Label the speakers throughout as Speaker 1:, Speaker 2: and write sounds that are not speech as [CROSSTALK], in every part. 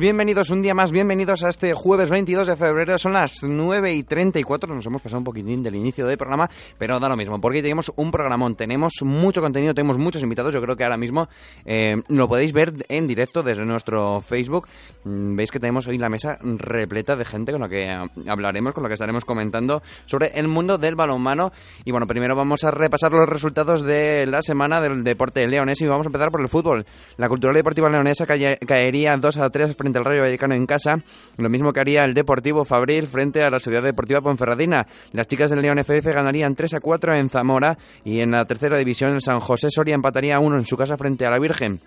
Speaker 1: Bienvenidos un día más, bienvenidos a este jueves 22 de febrero, son las 9 y 34, nos hemos pasado un poquitín del inicio del programa, pero da lo mismo, porque tenemos un programón, tenemos mucho contenido, tenemos muchos invitados, yo creo que ahora mismo eh, lo podéis ver en directo desde nuestro Facebook, Mm, veis que tenemos hoy la mesa repleta de gente con la que eh, hablaremos, con la que estaremos comentando sobre el mundo del balonmano, y bueno, primero vamos a repasar los resultados de la semana del deporte leonés y vamos a empezar por el fútbol. La Cultural Deportiva Leonesa cae- caería 2 a 3 frente al Rayo Vallecano en casa, lo mismo que haría el Deportivo Fabril frente a la Sociedad Deportiva Ponferradina. Las chicas del León FF ganarían 3 a 4 en Zamora y en la tercera división el San José Soria empataría a 1 en su casa frente a la Virgen.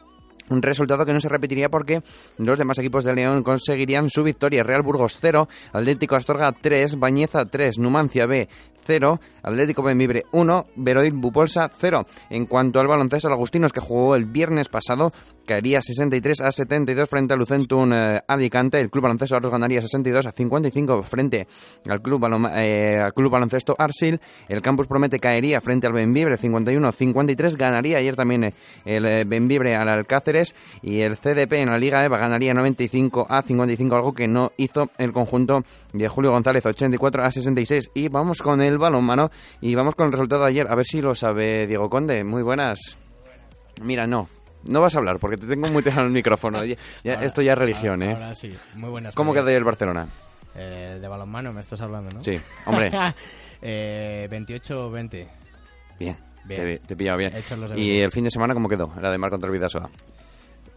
Speaker 1: Un resultado que no se repetiría porque los demás equipos de León conseguirían su victoria. Real Burgos 0, Atlético Astorga 3, Bañeza 3, Numancia B 0, Atlético Benvibre 1, Veroil Bupolsa 0. En cuanto al baloncesto, el Agustinos que jugó el viernes pasado caería 63 a 72 frente al Lucentum eh, Alicante. El Club Baloncesto Aros ganaría 62 a 55 frente al Club, Balon- eh, al Club Baloncesto Arsil. El Campus Promete caería frente al Benvibre 51 a 53. Ganaría ayer también eh, el eh, Benvibre al Alcáceres. Y el CDP en la Liga EVA ganaría 95 a 55, algo que no hizo el conjunto de Julio González 84 a 66. Y vamos con el balonmano y vamos con el resultado de ayer. A ver si lo sabe Diego Conde. Muy buenas. Mira, no. No vas a hablar porque te tengo muy [LAUGHS] lejano el micrófono. Ya- ya-
Speaker 2: Ahora-
Speaker 1: esto ya es religión,
Speaker 2: ahora,
Speaker 1: ¿eh?
Speaker 2: Ahora sí, muy buenas.
Speaker 1: ¿Cómo quedó el Barcelona?
Speaker 2: Eh, de balonmano me estás hablando, ¿no?
Speaker 1: Sí, hombre. [LAUGHS]
Speaker 2: eh, 28-20.
Speaker 1: Bien.
Speaker 2: Bien.
Speaker 1: Te, te he pillado bien. ¿Y el fin de semana cómo quedó? La de Mar contra el Vidasoa.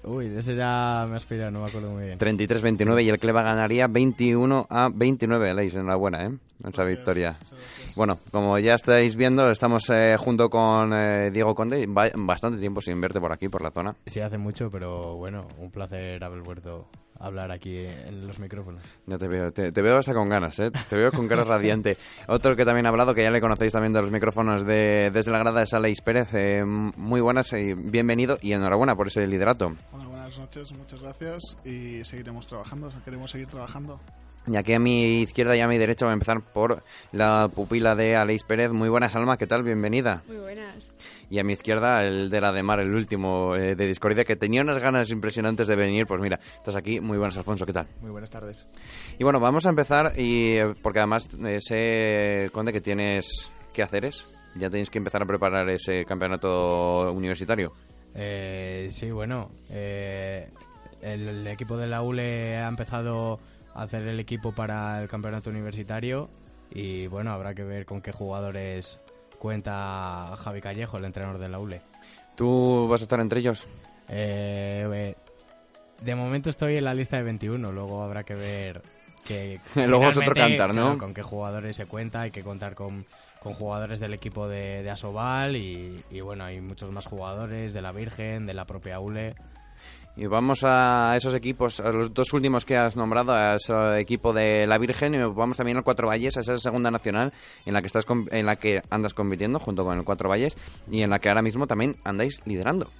Speaker 2: Uy, de ese ya me has pillado, no me acuerdo muy bien.
Speaker 1: 33-29 y el Cleva ganaría 21 a 29. Leis, enhorabuena, ¿eh? Esa victoria. Bueno, como ya estáis viendo, estamos eh, junto con eh, Diego Conde. Va- bastante tiempo sin verte por aquí, por la zona.
Speaker 2: Sí, hace mucho, pero bueno, un placer haber vuelto hablar aquí en los micrófonos.
Speaker 1: Ya te veo, te, te veo hasta con ganas, ¿eh? Te veo con cara [LAUGHS] radiante. Otro que también ha hablado, que ya le conocéis también de los micrófonos de, desde la grada, es Aleix Pérez. Eh, muy buenas y bienvenido y enhorabuena por ese liderato.
Speaker 3: Hola, buenas noches, muchas gracias y seguiremos trabajando, queremos seguir trabajando.
Speaker 1: Y aquí a mi izquierda y a mi derecha voy a empezar por la pupila de Aleix Pérez. Muy buenas, Alma, ¿qué tal? Bienvenida.
Speaker 4: Muy buenas.
Speaker 1: Y a mi izquierda, el de la de Mar, el último eh, de Discordia, que tenía unas ganas impresionantes de venir. Pues mira, estás aquí. Muy buenas, Alfonso, ¿qué tal?
Speaker 5: Muy buenas tardes.
Speaker 1: Y bueno, vamos a empezar, y eh, porque además eh, sé, Conde, que tienes que haceres. Ya tenéis que empezar a preparar ese campeonato universitario.
Speaker 2: Eh, sí, bueno, eh, el, el equipo de la ULE ha empezado a hacer el equipo para el campeonato universitario y bueno, habrá que ver con qué jugadores cuenta Javi Callejo, el entrenador de la ULE.
Speaker 1: ¿Tú vas a estar entre ellos?
Speaker 2: Eh, eh, de momento estoy en la lista de 21, luego habrá que ver que [LAUGHS]
Speaker 1: Luego es otro cantar, ¿no?
Speaker 2: claro, con qué jugadores se cuenta, hay que contar con, con jugadores del equipo de, de Asobal y, y bueno, hay muchos más jugadores de la Virgen, de la propia ULE.
Speaker 1: Y vamos a esos equipos, a los dos últimos que has nombrado, a ese equipo de la Virgen y vamos también al Cuatro Valles, a esa segunda nacional en la que estás en la que andas compitiendo junto con el Cuatro Valles y en la que ahora mismo también andáis liderando.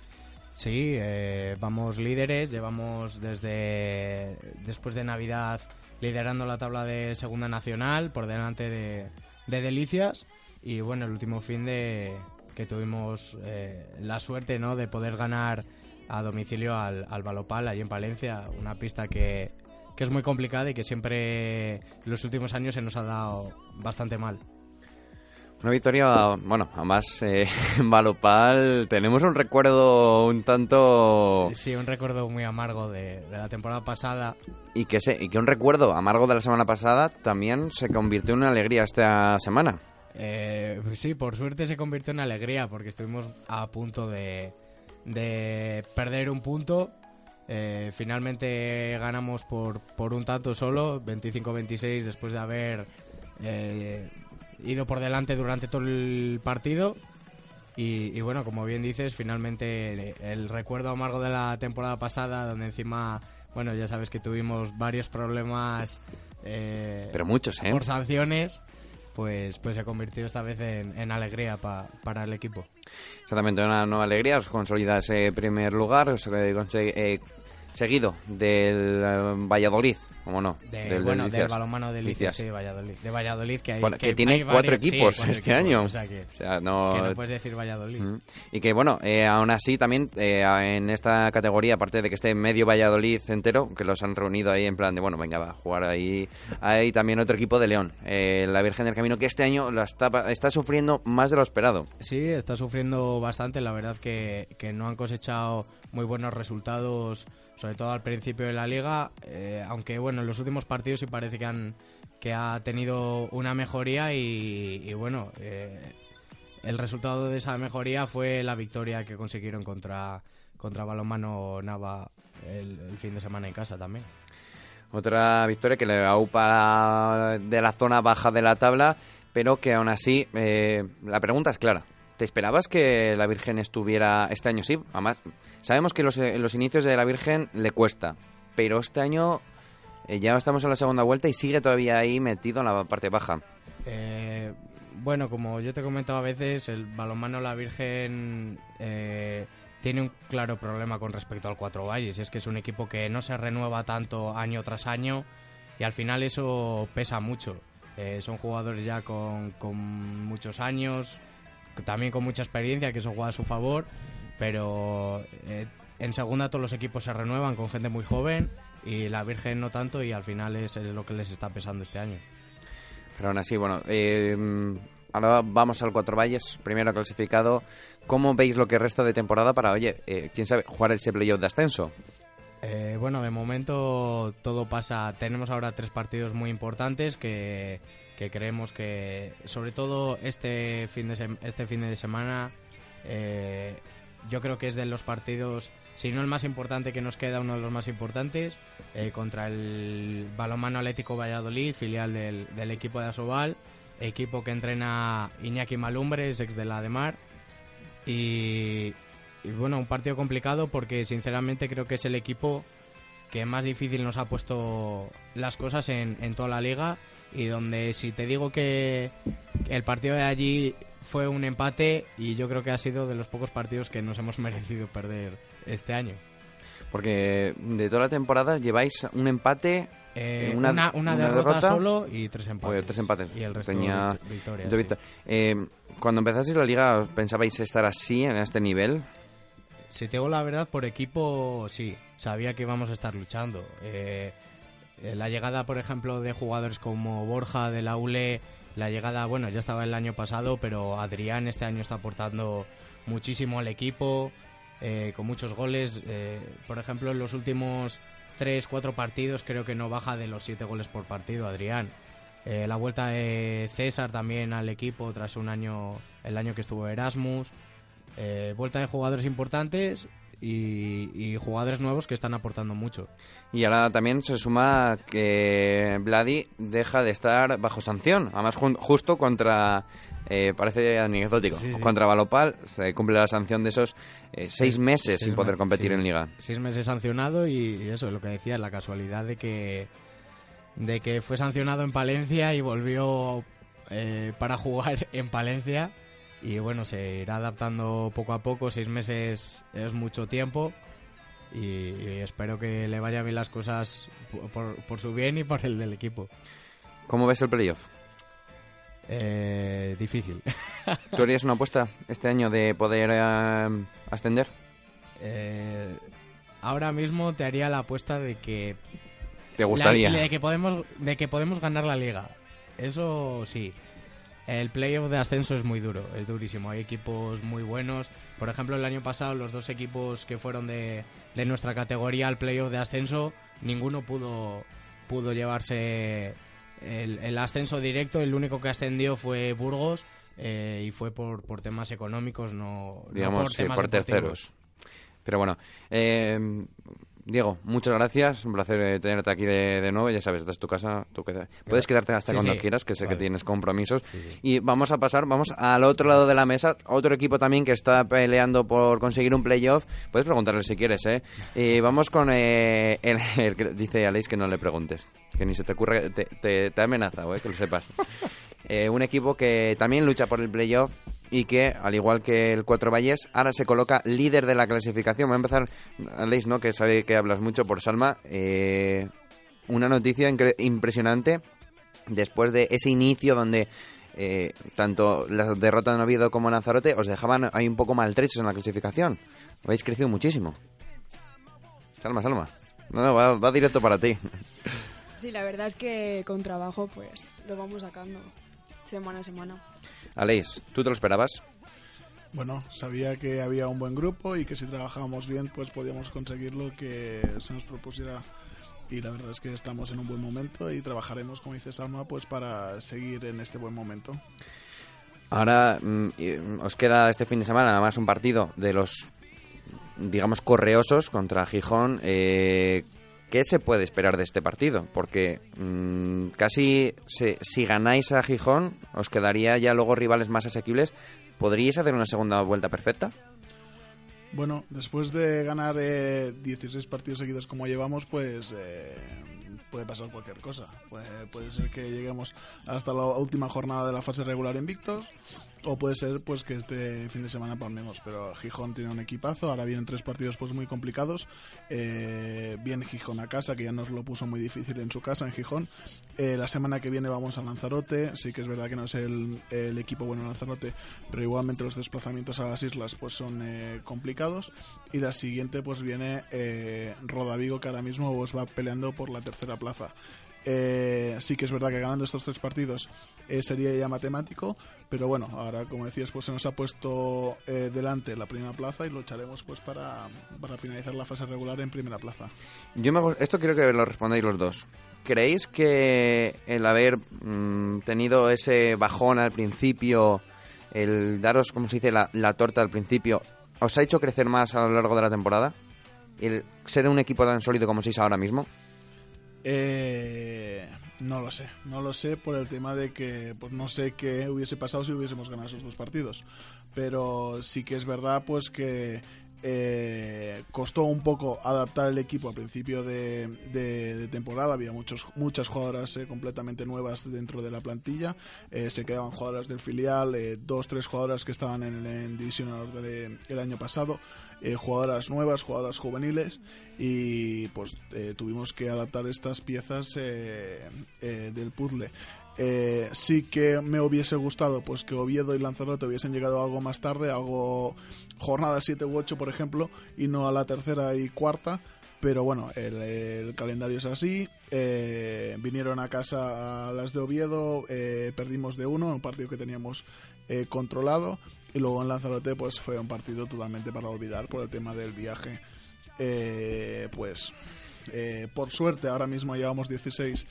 Speaker 2: Sí, eh, vamos líderes, llevamos desde después de Navidad liderando la tabla de Segunda Nacional por delante de, de Delicias. Y bueno, el último fin de que tuvimos eh, la suerte ¿no? de poder ganar a domicilio al, al Balopal, allí en Palencia, una pista que, que es muy complicada y que siempre en los últimos años se nos ha dado bastante mal.
Speaker 1: Una victoria, bueno, además eh, [LAUGHS] en Balopal tenemos un recuerdo un tanto...
Speaker 2: Sí, un recuerdo muy amargo de, de la temporada pasada.
Speaker 1: Y que, se, y que un recuerdo amargo de la semana pasada también se convirtió en una alegría esta semana.
Speaker 2: Eh, sí, por suerte se convirtió en alegría porque estuvimos a punto de, de perder un punto. Eh, finalmente ganamos por, por un tanto solo, 25-26, después de haber eh, ido por delante durante todo el partido. Y, y bueno, como bien dices, finalmente el recuerdo amargo de la temporada pasada, donde encima, bueno, ya sabes que tuvimos varios problemas eh,
Speaker 1: Pero muchos, ¿eh?
Speaker 2: por sanciones, pues, pues se convirtió esta vez en, en alegría pa- para el equipo.
Speaker 1: Exactamente, una nueva alegría. Os consolida ese primer lugar, os, eh, eh, seguido del eh, Valladolid, como no.
Speaker 2: De,
Speaker 1: del
Speaker 2: bueno, del
Speaker 1: Delicias.
Speaker 2: balonmano de. Licias, sí, Valladolid. De Valladolid, que hay
Speaker 1: Bueno, que
Speaker 2: hay
Speaker 1: tiene cuatro
Speaker 2: varios- sí,
Speaker 1: equipos
Speaker 2: cuatro
Speaker 1: este
Speaker 2: equipos,
Speaker 1: año.
Speaker 2: O sea que,
Speaker 1: O sea, no...
Speaker 2: que no puedes decir Valladolid.
Speaker 1: Mm. Y que bueno, eh, aún así también eh, en esta categoría, aparte de que esté medio Valladolid entero, que los han reunido ahí en plan de, bueno, venga, va a jugar ahí, hay también otro equipo de León, eh, la Virgen del Camino, que este año la está, está sufriendo más de lo esperado.
Speaker 2: Sí, está sufriendo bastante. La verdad que, que no han cosechado muy buenos resultados, sobre todo al principio de la liga. eh, aunque bueno, en los últimos partidos sí parece que han que ha tenido una mejoría y, bueno, eh, el resultado de esa mejoría fue la victoria que consiguieron contra contra Balonmano Nava el, el fin de semana en casa también.
Speaker 1: Otra victoria que le aupa de la zona baja de la tabla, pero que aún así, eh, la pregunta es clara. ¿Te esperabas que la Virgen estuviera este año? Sí, además, sabemos que los, eh, los inicios de la Virgen le cuesta, pero este año eh, ya estamos en la segunda vuelta y sigue todavía ahí metido en la parte baja.
Speaker 2: Eh, bueno, como yo te he comentado a veces, el balonmano La Virgen eh, tiene un claro problema con respecto al Cuatro Valles. Es que es un equipo que no se renueva tanto año tras año y al final eso pesa mucho. Eh, son jugadores ya con, con muchos años, también con mucha experiencia, que eso juega a su favor, pero eh, en segunda todos los equipos se renuevan con gente muy joven y La Virgen no tanto y al final es, lo que les está pesando este año.
Speaker 1: Pero aún así, bueno, eh, ahora vamos al Cuatro Valles, primero clasificado. ¿Cómo veis lo que resta de temporada para, oye, eh, quién sabe, jugar ese playoff de ascenso?
Speaker 2: Eh, bueno, de momento todo pasa. Tenemos ahora tres partidos muy importantes que, que creemos que, sobre todo este fin de, este fin de semana, eh, yo creo que es de los partidos, si no el más importante que nos queda, uno de los más importantes, eh, contra el Balonmano Atlético Valladolid, filial del, del equipo de Asobal, equipo que entrena Iñaki Malumbres, ex de la de Mar. Y, y bueno, un partido complicado porque sinceramente creo que es el equipo que más difícil nos ha puesto las cosas en, en toda la liga y donde si te digo que el partido de allí fue un empate y yo creo que ha sido de los pocos partidos que nos hemos [LAUGHS] merecido perder este año.
Speaker 1: Porque de toda la temporada lleváis un empate,
Speaker 2: Eh,
Speaker 1: Una-
Speaker 2: una, una,
Speaker 1: una
Speaker 2: derrota,
Speaker 1: derrota
Speaker 2: solo y tres empates.
Speaker 1: Joder, tres empates.
Speaker 2: Y el resto
Speaker 1: Tenía-
Speaker 2: vict- victorias. Sí.
Speaker 1: Eh, cuando empezasteis la liga, ¿pensabais estar así, en este nivel?
Speaker 2: Si te digo la verdad, por equipo sí, sabía que íbamos a estar luchando. Eh, la llegada, por ejemplo, de jugadores como Borja de la ULE, la llegada, bueno, ya estaba el año pasado, pero Adrián este año está aportando muchísimo al equipo, eh, con muchos goles. Eh, por ejemplo, en los últimos 3, 4 partidos creo que no baja de los 7 goles por partido, Adrián. Eh, la vuelta de César también al equipo tras un año, el año que estuvo Erasmus. Eh, vuelta de jugadores importantes y, y jugadores nuevos que están aportando mucho.
Speaker 1: Y ahora también se suma que Vladi deja de estar bajo sanción. Además, justo contra. eh, parece anecdótico.
Speaker 2: Sí, sí.
Speaker 1: Contra Balopal se cumple la sanción de esos eh, seis meses sin poder competir en Liga.
Speaker 2: Seis meses sancionado y, y eso, lo que decía, la casualidad de que, de que fue sancionado en Palencia y volvió eh, para jugar en Palencia. Y bueno, se irá adaptando poco a poco, seis meses es mucho tiempo. y, y espero que le vayan bien las cosas por- por, su bien y por el del equipo.
Speaker 1: ¿Cómo ves el playoff?
Speaker 2: Eh, difícil. [LAUGHS]
Speaker 1: ¿Tú harías una apuesta este año de poder eh, ascender?
Speaker 2: Eh, ahora mismo te haría la apuesta de que
Speaker 1: ¿Te gustaría?
Speaker 2: La- de que podemos de que podemos ganar la liga. Eso sí. El playoff de ascenso es muy duro, es durísimo. Hay equipos muy buenos. Por ejemplo, el año pasado los dos equipos que fueron de, de nuestra categoría al playoff de ascenso, ninguno pudo pudo llevarse el, el ascenso directo. El único que ascendió fue Burgos eh, y fue por, por temas económicos, no, no
Speaker 1: digamos,
Speaker 2: por
Speaker 1: sí,
Speaker 2: temas
Speaker 1: por terceros. Pero bueno, eh, Diego, muchas gracias. Un placer eh, tenerte aquí de, de nuevo. Ya sabes, esta es tu casa. Tú queda- Puedes quedarte hasta
Speaker 2: Sí,
Speaker 1: cuando
Speaker 2: sí.
Speaker 1: quieras, que sé que tienes compromisos.
Speaker 2: Sí.
Speaker 1: Y vamos a pasar, vamos al otro lado de la mesa. Otro equipo también que está peleando por conseguir un playoff. Puedes preguntarle si quieres, ¿eh? Y vamos con eh, el, [LAUGHS] el que dice Aleix que no le preguntes. Que ni se te ocurra. Te, te, amenazado, ¿eh? Que lo sepas. [LAUGHS] Eh, un equipo que también lucha por el playoff y que, al igual que el Cuatro Valles, ahora se coloca líder de la clasificación. Voy a empezar, Aleix, ¿no? Que sabe que hablas mucho por Salma. Eh, una noticia impresionante después de ese inicio donde eh, tanto la derrota en Oviedo como Lanzarote os dejaban ahí un poco maltrechos en la clasificación. Habéis crecido muchísimo. Salma, Salma. No, no, va, va directo para ti.
Speaker 6: Sí, la verdad es que con trabajo pues lo vamos sacando semana a semana.
Speaker 1: Aleix, ¿tú te lo esperabas?
Speaker 3: Bueno, sabía que había un buen grupo y que si trabajábamos bien, pues podíamos conseguir lo que se nos propusiera. Y la verdad es que estamos en un buen momento y trabajaremos, como dice Salma, pues para seguir en este buen momento.
Speaker 1: Ahora mm, mm, os queda este fin de semana nada más un partido de los, digamos, correosos contra Gijón. Eh, ¿Qué se puede esperar de este partido? Porque mm, casi se- si ganáis a Gijón os quedaría ya luego rivales más asequibles. ¿Podríais hacer una segunda vuelta perfecta?
Speaker 3: Bueno, después de ganar eh, 16 partidos seguidos como llevamos, pues eh, puede pasar cualquier cosa. Puede, ser que lleguemos hasta la última jornada de la fase regular invictos, o puede ser pues que este fin de semana palmemos. Pero Gijón tiene un equipazo, ahora vienen tres partidos pues muy complicados. Eh, viene Gijón a casa, que ya nos lo puso muy difícil en su casa, en Gijón. Eh, la semana que viene vamos a Lanzarote, sí que es verdad que no es el, el equipo bueno Lanzarote, pero igualmente los desplazamientos a las islas pues son eh, Y la siguiente pues viene eh, Rodavigo, que ahora mismo pues, va peleando por la tercera plaza. Eh, sí que es verdad que ganando estos tres partidos eh, sería ya matemático, pero bueno, ahora como decías, pues se nos ha puesto eh, delante la primera plaza y lucharemos pues para, para finalizar la fase regular en primera plaza.
Speaker 1: Yo me, esto quiero que lo respondáis los dos. ¿Creéis que el haber mm, tenido ese bajón al principio, el daros, como se dice, la, la torta al principio, os ha hecho crecer más a lo largo de la temporada? ¿El ser un equipo tan sólido como sois ahora mismo?
Speaker 3: Eh, no lo sé, no lo sé por el tema de que pues no sé qué hubiese pasado si hubiésemos ganado esos dos partidos. Pero sí que es verdad pues que eh, costó un poco adaptar el equipo al principio de, temporada. Había muchos, muchas jugadoras eh, completamente nuevas dentro de la plantilla. Eh, se quedaban jugadoras del filial, dos, tres jugadoras que estaban en, en División Honor de- el año pasado, jugadoras nuevas, jugadoras juveniles y pues tuvimos que adaptar estas piezas del puzzle. Eh, sí que me hubiese gustado pues que Oviedo y Lanzarote hubiesen llegado algo más tarde, algo jornada 7 u 8 por ejemplo, y no a la tercera y cuarta. Pero bueno, el, calendario es así. eh, vinieron a casa a las de Oviedo, eh, perdimos de uno, un partido que teníamos eh, controlado. Y luego en Lanzarote pues fue un partido totalmente para olvidar por el tema del viaje. Eh, pues eh, por suerte ahora mismo llevamos 16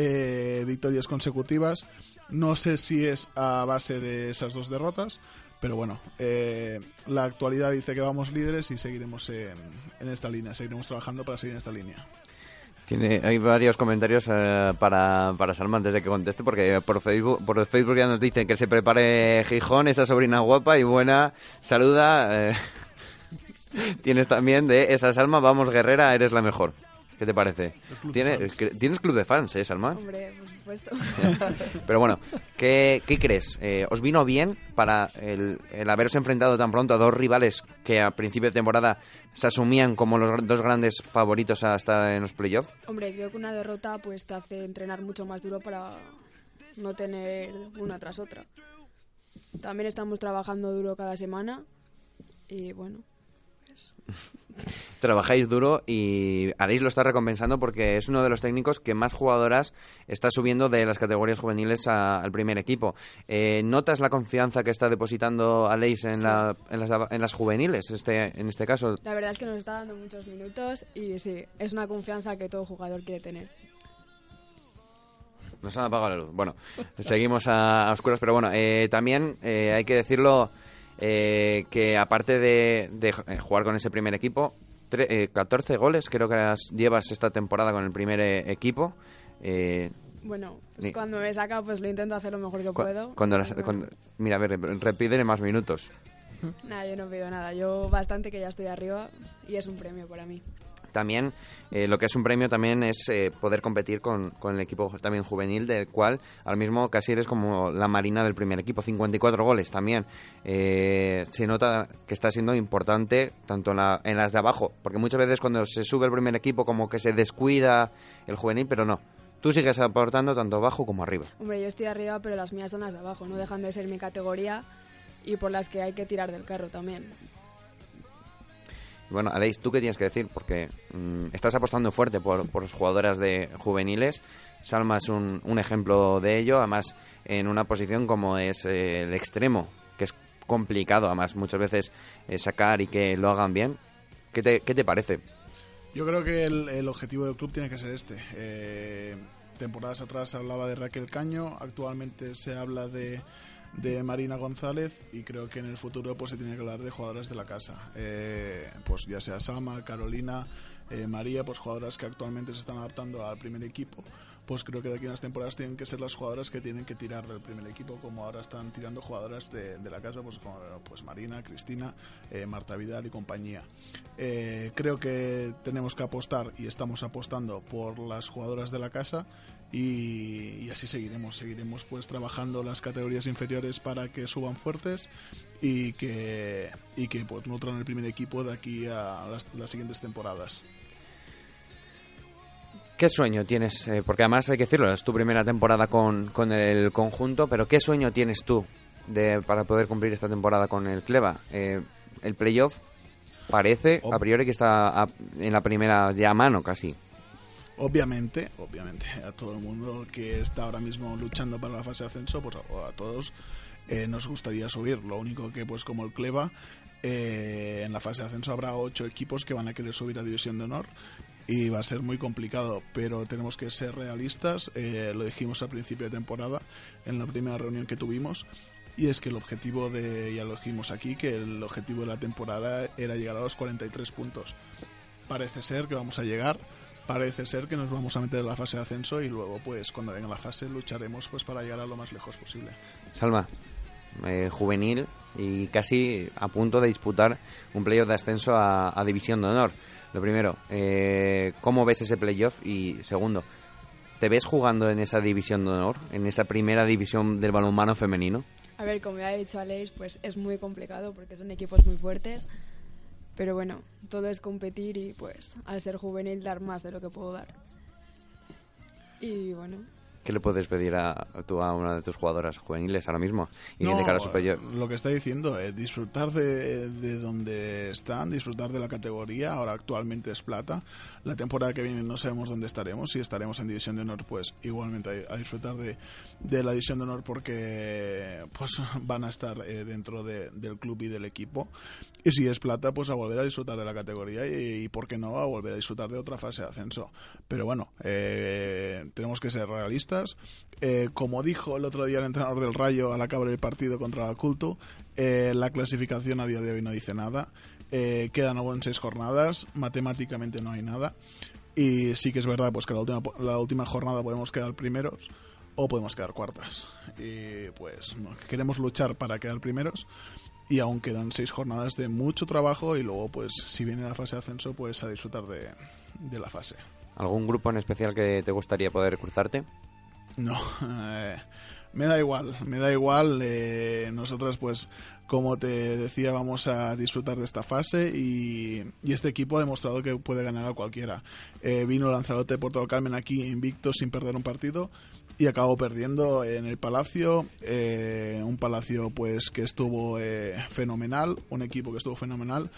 Speaker 3: eh, victorias consecutivas. No sé si es a base de esas dos derrotas, pero bueno, eh, la actualidad dice que vamos líderes y seguiremos en, en esta línea, seguiremos trabajando para seguir en esta línea.
Speaker 1: Tiene, hay varios comentarios eh, para, para Salma antes de que conteste, porque por Facebook, por Facebook ya nos dicen que se prepare Gijón, esa sobrina guapa y buena. Saluda. eh, [LAUGHS] tienes también de esa Salma, vamos guerrera, eres la mejor. ¿Qué te parece? ¿Tienes, que- tienes club de fans, ¿eh, Salma?
Speaker 6: Hombre, por supuesto. [LAUGHS]
Speaker 1: Pero bueno, ¿qué, qué crees? Eh, ¿Os vino bien para el, el haberos enfrentado tan pronto a dos rivales que a principio de temporada se asumían como los dos grandes favoritos a estar en los playoffs?
Speaker 6: Hombre, creo que una derrota pues te hace entrenar mucho más duro para no tener una tras otra. También estamos trabajando duro cada semana y bueno,
Speaker 1: Trabajáis duro y Aleix lo está recompensando porque es uno de los técnicos que más jugadoras está subiendo de las categorías juveniles a- al primer equipo. Eh, ¿Notas la confianza que está depositando Aleix en, la- en, las, en las juveniles, este, en este caso?
Speaker 6: la verdad es que nos está dando muchos minutos y sí, es una confianza que todo jugador quiere tener.
Speaker 1: Nos han apagado la luz. Bueno, [LAUGHS] seguimos a, a oscuras, pero bueno, eh, también eh, hay que decirlo eh, que aparte de, de, eh, jugar con ese primer equipo, tre- eh, 14 goles creo que las llevas esta temporada con el primer eh, equipo. Eh,
Speaker 6: Bueno, pues cuando me saca pues lo intento hacer lo mejor que
Speaker 1: cu-
Speaker 6: puedo.
Speaker 1: cuando las- cuando- mira, a ver, repídele más minutos.
Speaker 6: Nada, yo no pido nada. Yo bastante que ya estoy arriba y es un premio para mí.
Speaker 1: También eh, lo que es un premio también es eh, poder competir con, con el equipo también juvenil, del cual ahora mismo casi eres como la marina del primer equipo, 54 goles también. Eh, se nota que está siendo importante tanto en, la- en las de abajo, porque muchas veces cuando se sube el primer equipo como que se descuida el juvenil, pero no. Tú sigues aportando tanto abajo como arriba.
Speaker 6: Hombre, yo estoy arriba, pero las mías son las de abajo. No dejan de ser mi categoría y por las que hay que tirar del carro también.
Speaker 1: Bueno, Aleix, ¿tú qué tienes que decir? Porque mm, estás apostando fuerte por, por jugadoras de juveniles. Salma es un, un ejemplo de ello, además en una posición como es eh, el extremo, que es complicado, además muchas veces eh, sacar y que lo hagan bien. ¿Qué te, qué te parece?
Speaker 3: Yo creo que el, el objetivo del club tiene que ser este. Eh, temporadas atrás se hablaba de Raquel Caño, actualmente se habla de, de Marina González y creo que en el futuro pues se tiene que hablar de jugadoras de la casa. Eh, pues ya sea Sama, Carolina, eh, María, pues jugadoras que actualmente se están adaptando al primer equipo. Pues creo que de aquí a unas temporadas tienen que ser las jugadoras que tienen que tirar del primer equipo, como ahora están tirando jugadoras de, de la casa, pues como pues Marina, Cristina, eh, Marta Vidal y compañía. Creo que tenemos que apostar y estamos apostando por las jugadoras de la casa y, y así seguiremos. Seguiremos pues trabajando las categorías inferiores para que suban fuertes y que, y que pues nutran el primer equipo de aquí a las, las siguientes temporadas.
Speaker 1: ¿Qué sueño tienes? Eh, porque además hay que decirlo, es tu primera temporada con, con el conjunto, pero ¿qué sueño tienes tú de, para poder cumplir esta temporada con el Cleva? Eh, el playoff parece a priori que está a- en la primera ya a mano casi.
Speaker 3: Obviamente, obviamente, [LAUGHS] a todo el mundo que está ahora mismo luchando para la fase de ascenso, pues a, a todos eh, nos gustaría subir. Lo único que, pues como el Cleva, eh, en la fase de ascenso habrá ocho equipos que van a querer subir a División de Honor y va a ser muy complicado, pero tenemos que ser realistas. eh, lo dijimos al principio de temporada, en la primera reunión que tuvimos. Y es que el objetivo de, ya lo dijimos aquí, que el objetivo de la temporada era llegar a los 43 puntos. Parece ser que vamos a llegar, parece ser que nos vamos a meter en la fase de ascenso y luego, pues, cuando venga la fase, lucharemos pues para llegar a lo más lejos posible.
Speaker 1: Salma, eh, juvenil y casi a punto de disputar un playoff de ascenso a, a División de Honor. Lo primero, eh, ¿cómo ves ese playoff? Y segundo, ¿te ves jugando en esa División de Honor, en esa primera división del balonmano femenino?
Speaker 6: A ver, como ya ha dicho Aleix, pues es muy complicado porque son equipos muy fuertes. Pero bueno, todo es competir y pues al ser juvenil dar más de lo que puedo dar. Y bueno,
Speaker 1: ¿Qué le puedes pedir a, tú a una de tus jugadoras juveniles ahora mismo? Y
Speaker 3: No,
Speaker 1: de cara a su playoff?
Speaker 3: lo que está diciendo, eh, disfrutar de, de donde están, disfrutar de la categoría, ahora actualmente es plata, la temporada que viene no sabemos dónde estaremos, si estaremos en División de Honor, pues igualmente a, a disfrutar de, de la División de Honor porque pues [LAUGHS] van a estar eh, dentro de- del club y del equipo, y si es plata, pues a volver a disfrutar de la categoría y, y por qué no, a volver a disfrutar de otra fase de ascenso. Pero bueno, eh, tenemos que ser realistas. Eh, como dijo el otro día el entrenador del Rayo al acabar el partido contra la Culto, eh, la clasificación a día de hoy no dice nada. Eh, quedan aún seis jornadas, matemáticamente no hay nada. Y sí que es verdad pues que la última, jornada podemos quedar primeros o podemos quedar cuartas. Y pues queremos luchar para quedar primeros y aún quedan seis jornadas de mucho trabajo y luego pues si viene la fase de ascenso pues a disfrutar de, de la fase.
Speaker 1: ¿Algún grupo en especial que te gustaría poder cruzarte?
Speaker 3: No, eh, me da igual, me da igual. Eh, nosotros, pues, como te decía, vamos a disfrutar de esta fase y, este equipo ha demostrado que puede ganar a cualquiera. Eh, vino Lanzarote de Puerto del Carmen aquí invicto sin perder un partido y acabó perdiendo en el Palacio, eh, un Palacio pues que estuvo eh, fenomenal, un equipo que estuvo fenomenal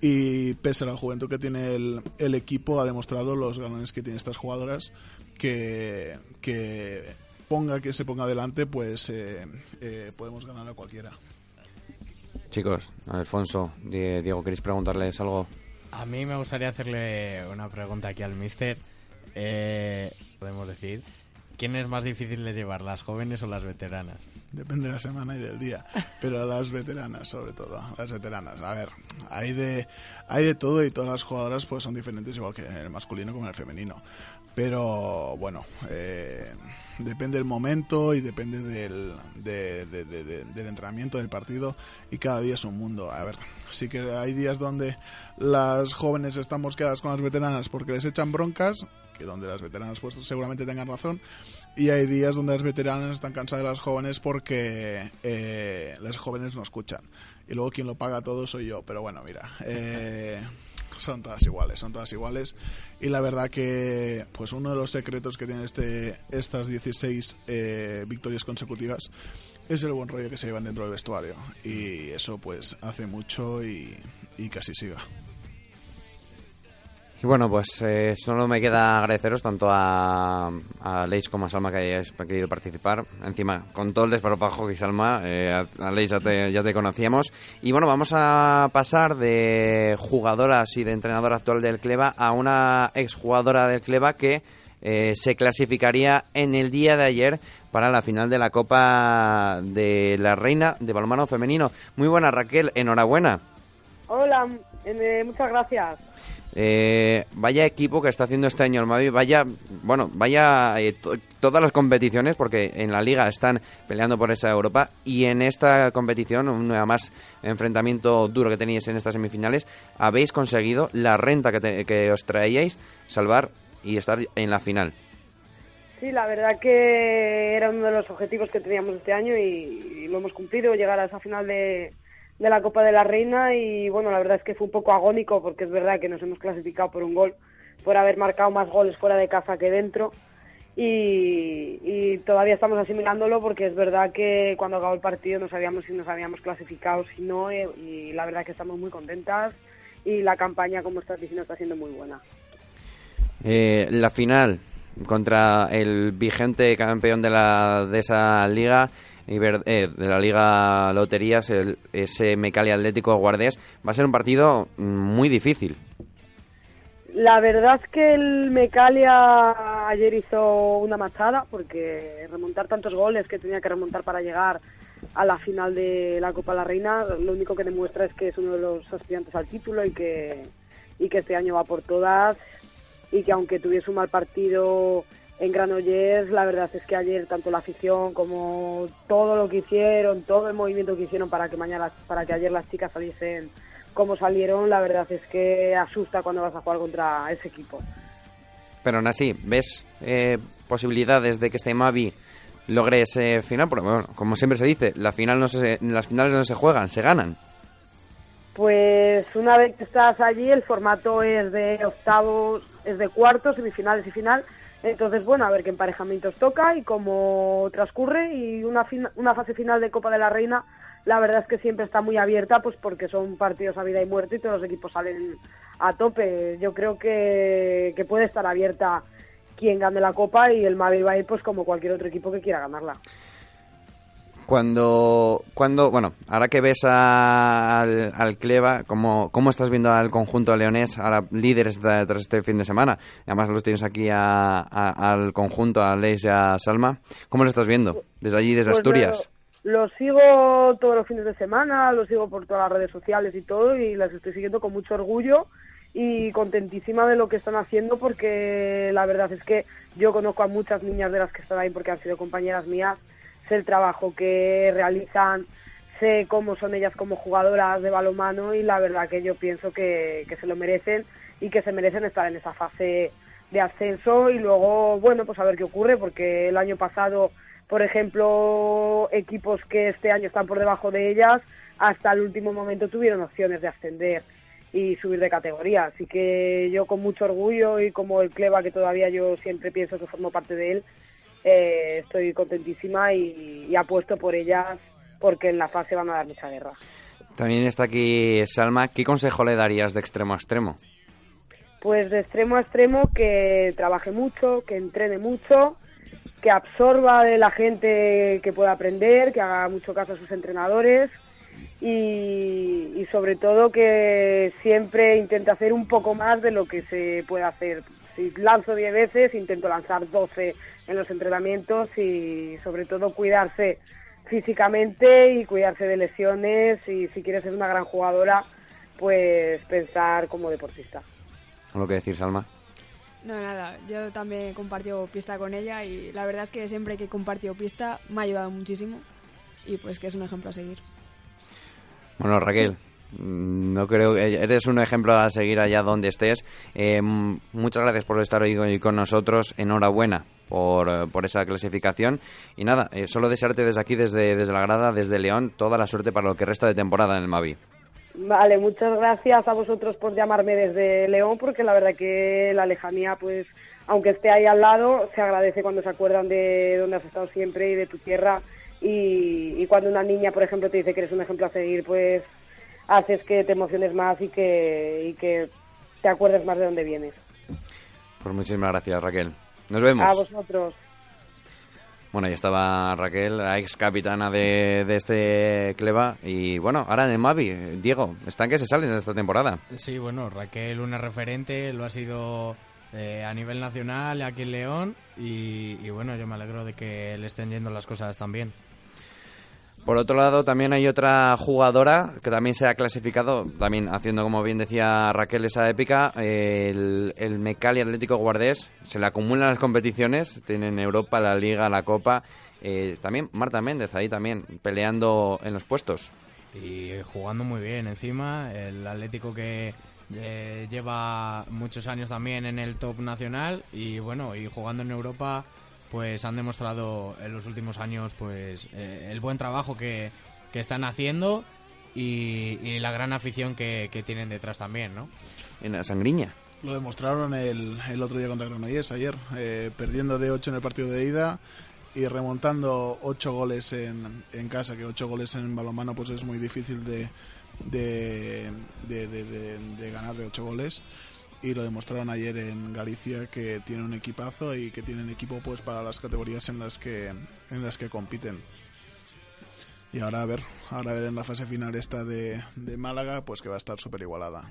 Speaker 3: y pese a la juventud que tiene el, el equipo ha demostrado los galones que tienen estas jugadoras que, que ponga que se ponga adelante pues eh, eh, podemos ganar a cualquiera.
Speaker 1: Chicos, Alfonso, Die- Diego, ¿queréis preguntarles algo?
Speaker 2: A mí me gustaría hacerle una pregunta aquí al mister. Eh, podemos decir, ¿quién es más difícil de llevar, las jóvenes o las veteranas?
Speaker 3: Depende de la semana y del día. Pero a las veteranas, sobre todo. Las veteranas. A ver, hay de, hay de todo y todas las jugadoras pues son diferentes, igual que en el masculino como en el femenino. Pero bueno, eh, depende del momento y depende del, de- de- de- de- del entrenamiento del partido y cada día es un mundo. A ver, sí que hay días donde las jóvenes están mosqueadas con las veteranas porque les echan broncas, que donde las veteranas pues seguramente tengan razón, y hay días donde las veteranas están cansadas de las jóvenes porque eh, las jóvenes no escuchan. Y luego quien lo paga todo soy yo. Pero bueno, mira, eh, son todas iguales, son todas iguales. Y la verdad que pues uno de los secretos que tienen este, estas 16 eh, victorias consecutivas es el buen rollo que se llevan dentro del vestuario. Y eso pues hace mucho y, y casi siga.
Speaker 1: Y bueno, pues eh, solo me queda agradeceros tanto a, a Leis como a Salma que hayáis querido participar. Encima, con todo el desparpajo que Salma, eh, a, Leis ya te, ya te conocíamos. Y bueno, vamos a pasar de jugadoras y de entrenadora actual del Cleva a una exjugadora del Cleva que eh, se clasificaría en el día de ayer para la final de la Copa de la Reina de Balonmano Femenino. Muy buena, Raquel, enhorabuena.
Speaker 4: Hola, eh, muchas gracias.
Speaker 1: Eh, vaya equipo que está haciendo este año el Mavi, vaya, bueno, vaya eh, to- todas las competiciones, porque en la liga están peleando por esa Europa y en esta competición, un más enfrentamiento duro que teníais en estas semifinales, habéis conseguido la renta que, te- que os traíais, salvar y estar en la final.
Speaker 4: Sí, la verdad que era uno de los objetivos que teníamos este año y, y lo hemos cumplido, llegar a esa final de, de la Copa de la Reina y bueno, la verdad es que fue un poco agónico porque es verdad que nos hemos clasificado por un gol, por haber marcado más goles fuera de casa que dentro y, todavía estamos asimilándolo porque es verdad que cuando acabó el partido no sabíamos si nos habíamos clasificado o si no eh, y la verdad que estamos muy contentas y la campaña, como estás diciendo, está siendo muy buena.
Speaker 1: Eh, la final contra el vigente campeón de, la, de esa liga, Eh, de la Liga Loterías, el, ese Mecali Atlético Guardés, va a ser un partido mm, muy difícil.
Speaker 4: La verdad es que el Mecalia ayer hizo una machada porque remontar tantos goles que tenía que remontar para llegar a la final de la Copa de la Reina, lo único que demuestra es que es uno de los aspirantes al título y que, y que este año va por todas y que aunque tuviese un mal partido en Granollers, la verdad es que ayer tanto la afición como todo lo que hicieron, todo el movimiento que hicieron para que mañana, para que ayer las chicas saliesen como salieron, la verdad es que asusta cuando vas a jugar contra ese equipo.
Speaker 1: Pero aún así, ¿ves eh, posibilidades de que este Mavi logre ese final? Porque, bueno, como siempre se dice, la final no se, las finales no se juegan, se ganan.
Speaker 4: Pues una vez que estás allí, el formato es de octavos, es de cuartos, semifinales y final. Entonces, bueno, a ver qué emparejamientos toca y cómo transcurre. Y una, fin- una fase final de Copa de la Reina, la verdad es que siempre está muy abierta, pues porque son partidos a vida y muerte y todos los equipos salen a tope. Yo creo que, que puede estar abierta quien gane la Copa y el Mavi va a ir pues como cualquier otro equipo que quiera ganarla.
Speaker 1: Cuando, cuando, bueno, ahora que ves a- al, al Cleva, ¿cómo, ¿cómo estás viendo al conjunto leonés, ahora líderes de- tras este fin de semana? Además los tienes aquí a- a- al conjunto, a Leis y a Salma. ¿Cómo lo estás viendo? Desde allí, desde
Speaker 4: Pues
Speaker 1: Asturias.
Speaker 4: Lo, lo sigo todos los fines de semana, lo sigo por todas las redes sociales y todo, y las estoy siguiendo con mucho orgullo y contentísima de lo que están haciendo, porque la verdad es que yo conozco a muchas niñas de las que están ahí porque han sido compañeras mías, sé el trabajo que realizan, sé cómo son ellas como jugadoras de balonmano y la verdad que yo pienso que, que se lo merecen y que se merecen estar en esa fase de ascenso y luego, bueno, pues a ver qué ocurre, porque el año pasado, por ejemplo, equipos que este año están por debajo de ellas, hasta el último momento tuvieron opciones de ascender y subir de categoría. Así que yo con mucho orgullo y como el Cleva, que todavía yo siempre pienso que formo parte de él, eh, estoy contentísima y, y apuesto por ellas porque en la fase van a dar mucha guerra.
Speaker 1: También está aquí Salma. ¿Qué consejo le darías de extremo a extremo?
Speaker 4: Pues de extremo a extremo que trabaje mucho, que entrene mucho, que absorba de la gente que pueda aprender, que haga mucho caso a sus entrenadores y, y sobre todo que siempre intente hacer un poco más de lo que se puede hacer. Si lanzo 10 veces, intento lanzar 12 en los entrenamientos y sobre todo cuidarse físicamente y cuidarse de lesiones y si quieres ser una gran jugadora, pues pensar como deportista.
Speaker 1: Lo que decir, Salma.
Speaker 6: No, nada, yo también he compartido pista con ella y la verdad es que siempre que he compartido pista me ha ayudado muchísimo y pues que es un ejemplo a seguir.
Speaker 1: Bueno, Raquel, mm, no creo que eres un ejemplo a seguir allá donde estés. Eh, m- muchas gracias por estar hoy con nosotros. Enhorabuena por, eh, por esa clasificación. Y nada, eh, solo desearte desde aquí, desde, desde la grada, desde León, toda la suerte para lo que resta de temporada en el Mavi.
Speaker 4: Vale, muchas gracias a vosotros por llamarme desde León, porque la verdad que la lejanía, pues, aunque esté ahí al lado, se agradece cuando se acuerdan de dónde has estado siempre y de tu tierra. Y, y cuando una niña, por ejemplo, te dice que eres un ejemplo a seguir, pues haces que te emociones más y que, y que te acuerdes más de dónde vienes.
Speaker 1: Pues muchísimas gracias, Raquel. Nos vemos.
Speaker 4: A vosotros.
Speaker 1: Bueno, ahí estaba Raquel, la ex capitana de, de este Cleva. Y bueno, ahora en el Mavi, Diego, están que se salen en esta temporada.
Speaker 2: Sí, bueno, Raquel, una referente, lo ha sido eh, a nivel nacional aquí en León. Y, y bueno, yo me alegro de que le estén yendo las cosas tan bien.
Speaker 1: Por otro lado, también hay otra jugadora que también se ha clasificado, también haciendo, como bien decía Raquel, esa épica, el, el Mecali Atlético Guardés. Se le acumulan las competiciones, tienen Europa, la Liga, la Copa. Eh, también Marta Méndez ahí también, peleando en los puestos.
Speaker 2: Y jugando muy bien encima. El Atlético que eh, lleva muchos años también en el top nacional. Y bueno, y jugando en Europa, pues han demostrado en los últimos años pues eh, el buen trabajo que, que están haciendo. Y, y la gran afición que, que tienen detrás también, ¿no?
Speaker 1: En la Sangriña.
Speaker 3: Lo demostraron el, el otro día contra Granollers, ayer, eh, perdiendo de 8 en el partido de ida y remontando 8 goles en, en casa, que 8 goles en balonmano pues es muy difícil de, de, de, de- de- de ganar de 8 goles. Y lo demostraron ayer en Galicia que tienen un equipazo y que tienen equipo pues para las categorías en las que en las que compiten. Y ahora a ver, ahora a ver en la fase final esta de, de Málaga, pues que va a estar súper igualada.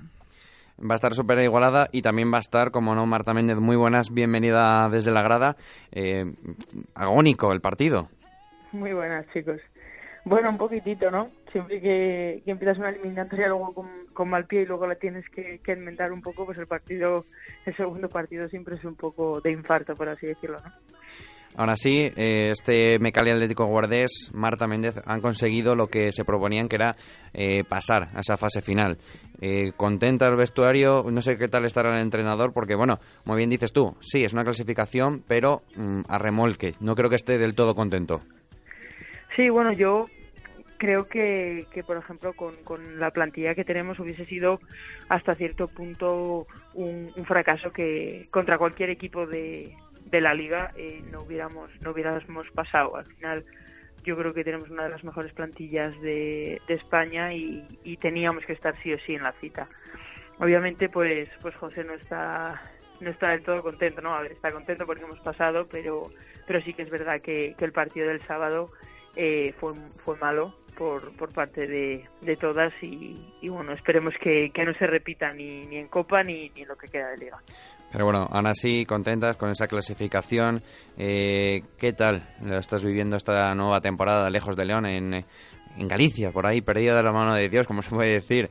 Speaker 1: Va a estar súper igualada y también va a estar, como no, Marta Méndez, muy buenas, bienvenida desde la grada. Eh, agónico el partido.
Speaker 5: Muy buenas, chicos. Bueno, un poquitito, ¿no? Siempre que, que empiezas una eliminatoria luego con, con mal pie y luego la tienes que, que enmendar un poco, pues el partido, el segundo partido siempre es un poco de infarto, por así decirlo, ¿no?
Speaker 1: Ahora sí, eh, este Mecali Atlético Guardés, Marta Méndez, han conseguido lo que se proponían, que era eh, pasar a esa fase final. Eh, contenta el vestuario, no sé qué tal estará el entrenador, porque bueno, muy bien dices tú, sí, es una clasificación, pero mm, a remolque. No creo que esté del todo contento.
Speaker 5: Sí, bueno, yo creo que, que por ejemplo, con, con la plantilla que tenemos hubiese sido hasta cierto punto un, fracaso que contra cualquier equipo de, de la liga eh, no hubiéramos no hubiéramos pasado. Al final, yo creo que tenemos una de las mejores plantillas de, de España y, y teníamos que estar sí o sí en la cita. Obviamente, pues, pues José no está no está del todo contento, ¿no? A ver, está contento porque hemos pasado, pero, pero sí que es verdad que, que el partido del sábado eh, fue, fue malo por, por parte de, de todas y, y bueno, esperemos que, que no se repita ni, ni en Copa ni, ni en lo que queda de Liga.
Speaker 1: Pero bueno, aún así, contentas con esa clasificación. Eh, ¿Qué tal lo estás viviendo esta nueva temporada lejos de León, en, en Galicia, por ahí, perdida de la mano de Dios, como se puede decir?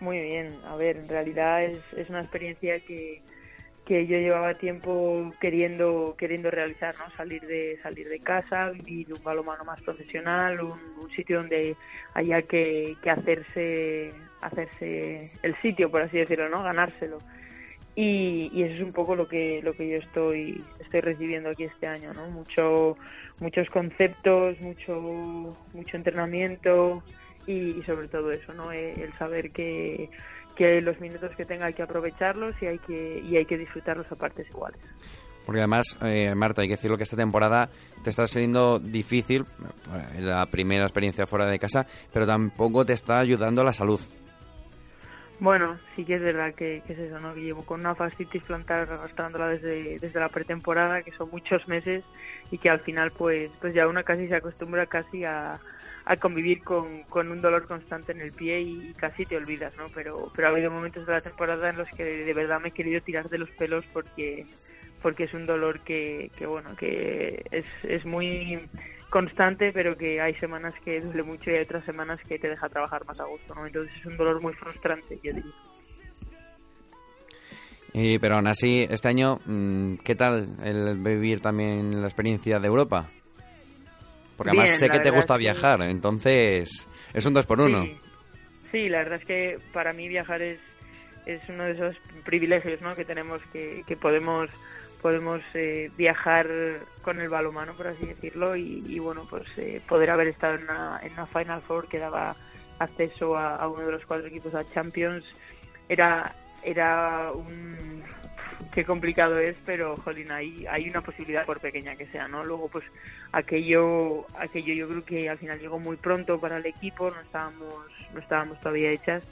Speaker 5: Muy bien, a ver, en realidad es, es una experiencia que, que yo llevaba tiempo queriendo queriendo realizar, ¿no? Salir de salir de casa, vivir un balonmano más profesional, un, un sitio donde haya que, que hacerse hacerse el sitio, por así decirlo, ¿no? Ganárselo. y, y eso es un poco lo que lo que yo estoy estoy recibiendo aquí este año no mucho muchos conceptos mucho mucho entrenamiento y, y sobre todo eso no Eh, el saber que que los minutos que tenga hay que aprovecharlos y hay que y hay que disfrutarlos a partes iguales
Speaker 1: Porque además, eh, Marta, hay que decirlo que esta temporada te está siendo difícil, la primera experiencia fuera de casa, pero tampoco te está ayudando la salud.
Speaker 5: Bueno, sí que es verdad que, que es eso, ¿no? Que llevo con una fascitis plantar arrastrándola desde, desde la pretemporada, que son muchos meses y que al final pues pues ya una casi se acostumbra casi a, a convivir con, con un dolor constante en el pie y casi te olvidas, ¿no? Pero, pero ha habido momentos de la temporada en los que de verdad me he querido tirar de los pelos porque porque es un dolor que, que bueno, que es, es muy constante, pero que hay semanas que duele mucho y hay otras semanas que te deja trabajar más a gusto, ¿no? Entonces es un dolor muy frustrante, yo diría.
Speaker 1: Y, pero aún así, este año, mm, ¿qué tal el vivir también la experiencia de Europa? Porque además sé que te gusta
Speaker 5: es que-
Speaker 1: viajar, entonces es un dos por uno.
Speaker 5: Sí. Sí, la verdad es que para mí viajar es, es uno de esos privilegios ¿no? que tenemos, que, que podemos podemos eh, viajar con el balonmano, por así decirlo, y, y, bueno, pues eh, poder haber estado en una, en una Final Four que daba acceso a, a uno de los cuatro equipos a Champions era era un qué complicado es, pero jolín, hay, hay una posibilidad por pequeña que sea, ¿no? Luego pues aquello aquello yo creo que al final llegó muy pronto para el equipo, no estábamos no estábamos todavía hechas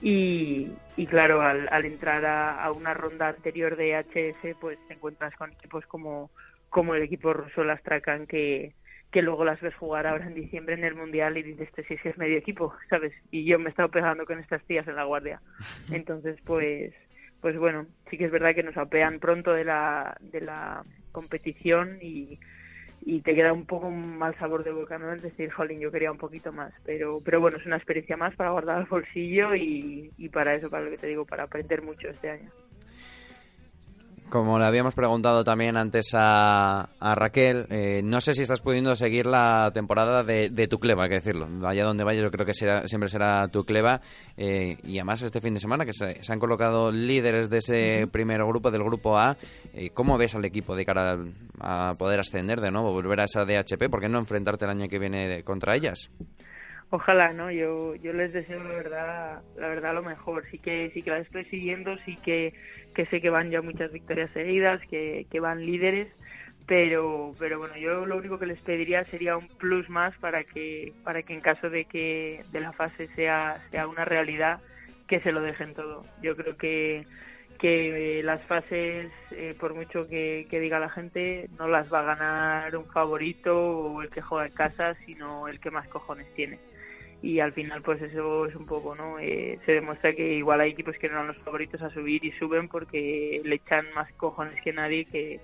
Speaker 5: y, y claro, al, al entrar a, a una ronda anterior de HS, pues te encuentras con equipos como, como el equipo ruso, el Astrakhan, que, que luego las ves jugar ahora en diciembre en el Mundial y dices, este sí, sí es medio equipo, [LAUGHS] ¿sabes? Y yo me he estado pegando con estas tías en la guardia. [LAUGHS] Entonces, pues, pues bueno, sí que es verdad que nos apean pronto de la, de la competición y, y te queda un poco un mal sabor de boca, ¿no? Es decir, jolín, yo quería un poquito más, pero, pero bueno, es una experiencia más para guardar al bolsillo y, y para eso, para lo que te digo, para aprender mucho este año.
Speaker 1: Como le habíamos preguntado también antes a, a Raquel, eh, no sé si estás pudiendo seguir la temporada de, de tu cleva, hay que decirlo. Vaya donde vaya, yo creo que será, siempre será tu cleva. Eh, y además este fin de semana que se, se han colocado líderes de ese primer grupo, del grupo A. Eh, ¿Cómo ves al equipo de cara a, a poder ascender de nuevo, volver a esa DHP? ¿Por qué no enfrentarte el año que viene de- contra ellas?
Speaker 5: Ojalá, ¿no? Yo, yo les deseo la verdad, la verdad lo mejor. Sí que, sí que las estoy siguiendo, sí que, que sé que van ya muchas victorias seguidas, que, que van líderes, pero, pero bueno, yo lo único que les pediría sería un plus más para que, para que en caso de que de la fase sea, sea una realidad, que se lo dejen todo. Yo creo que, que las fases, eh, por mucho que, que diga la gente, no las va a ganar un favorito o el que juega en casa, sino el que más cojones tiene y al final pues eso es un poco no Eh, se demuestra que igual hay equipos que no eran los favoritos a subir y suben porque le echan más cojones que nadie que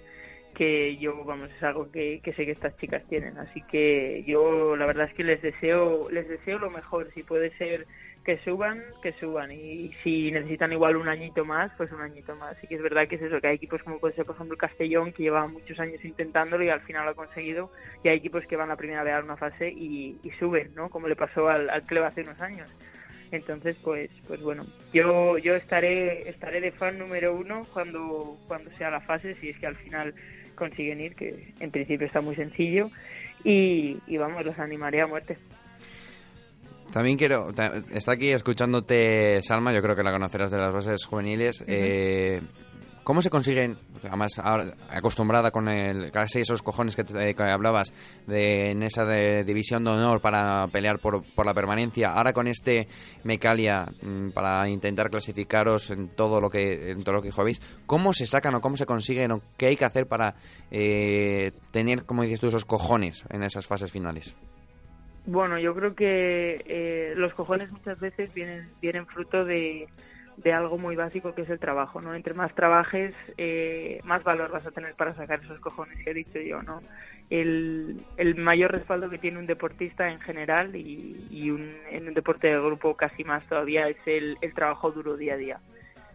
Speaker 5: que yo vamos es algo que, que sé que estas chicas tienen. Así que yo la verdad es que les deseo les deseo lo mejor. Si puede ser que suban que suban. Y si necesitan igual un añito más pues un añito más. Sí que es verdad que es eso que hay equipos como puede ser por ejemplo el Castellón que lleva muchos años intentándolo y al final lo ha conseguido. Y hay equipos que van la primera vez a una fase y, suben no como le pasó al, al hace unos años. Entonces pues pues bueno yo yo estaré estaré de fan número uno cuando cuando sea la fase si es que al final consiguen ir que en principio está muy sencillo. Y, y vamos los animaré a muerte
Speaker 1: También quiero, está aquí escuchándote Salma, yo creo que la conocerás de las bases juveniles. eh, ¿Cómo se consiguen, además ahora, acostumbrada con el, casi esos cojones que, te- que hablabas de, en esa de división de honor para pelear por, por la permanencia, ahora con este Mecalia mm, para intentar clasificaros en todo lo que en todo lo que jugáis, ¿cómo se sacan o cómo se consiguen o qué hay que hacer para eh, tener, como dices tú, esos cojones en esas fases finales?
Speaker 5: Bueno, yo creo que eh, los cojones muchas veces vienen, vienen fruto de, algo muy básico que es el trabajo, ¿no? Entre más trabajes, eh, más valor vas a tener para sacar esos cojones que he dicho yo, ¿no? El, el mayor respaldo que tiene un deportista en general y, y un, en un deporte de grupo casi más todavía es el, el trabajo duro día a día.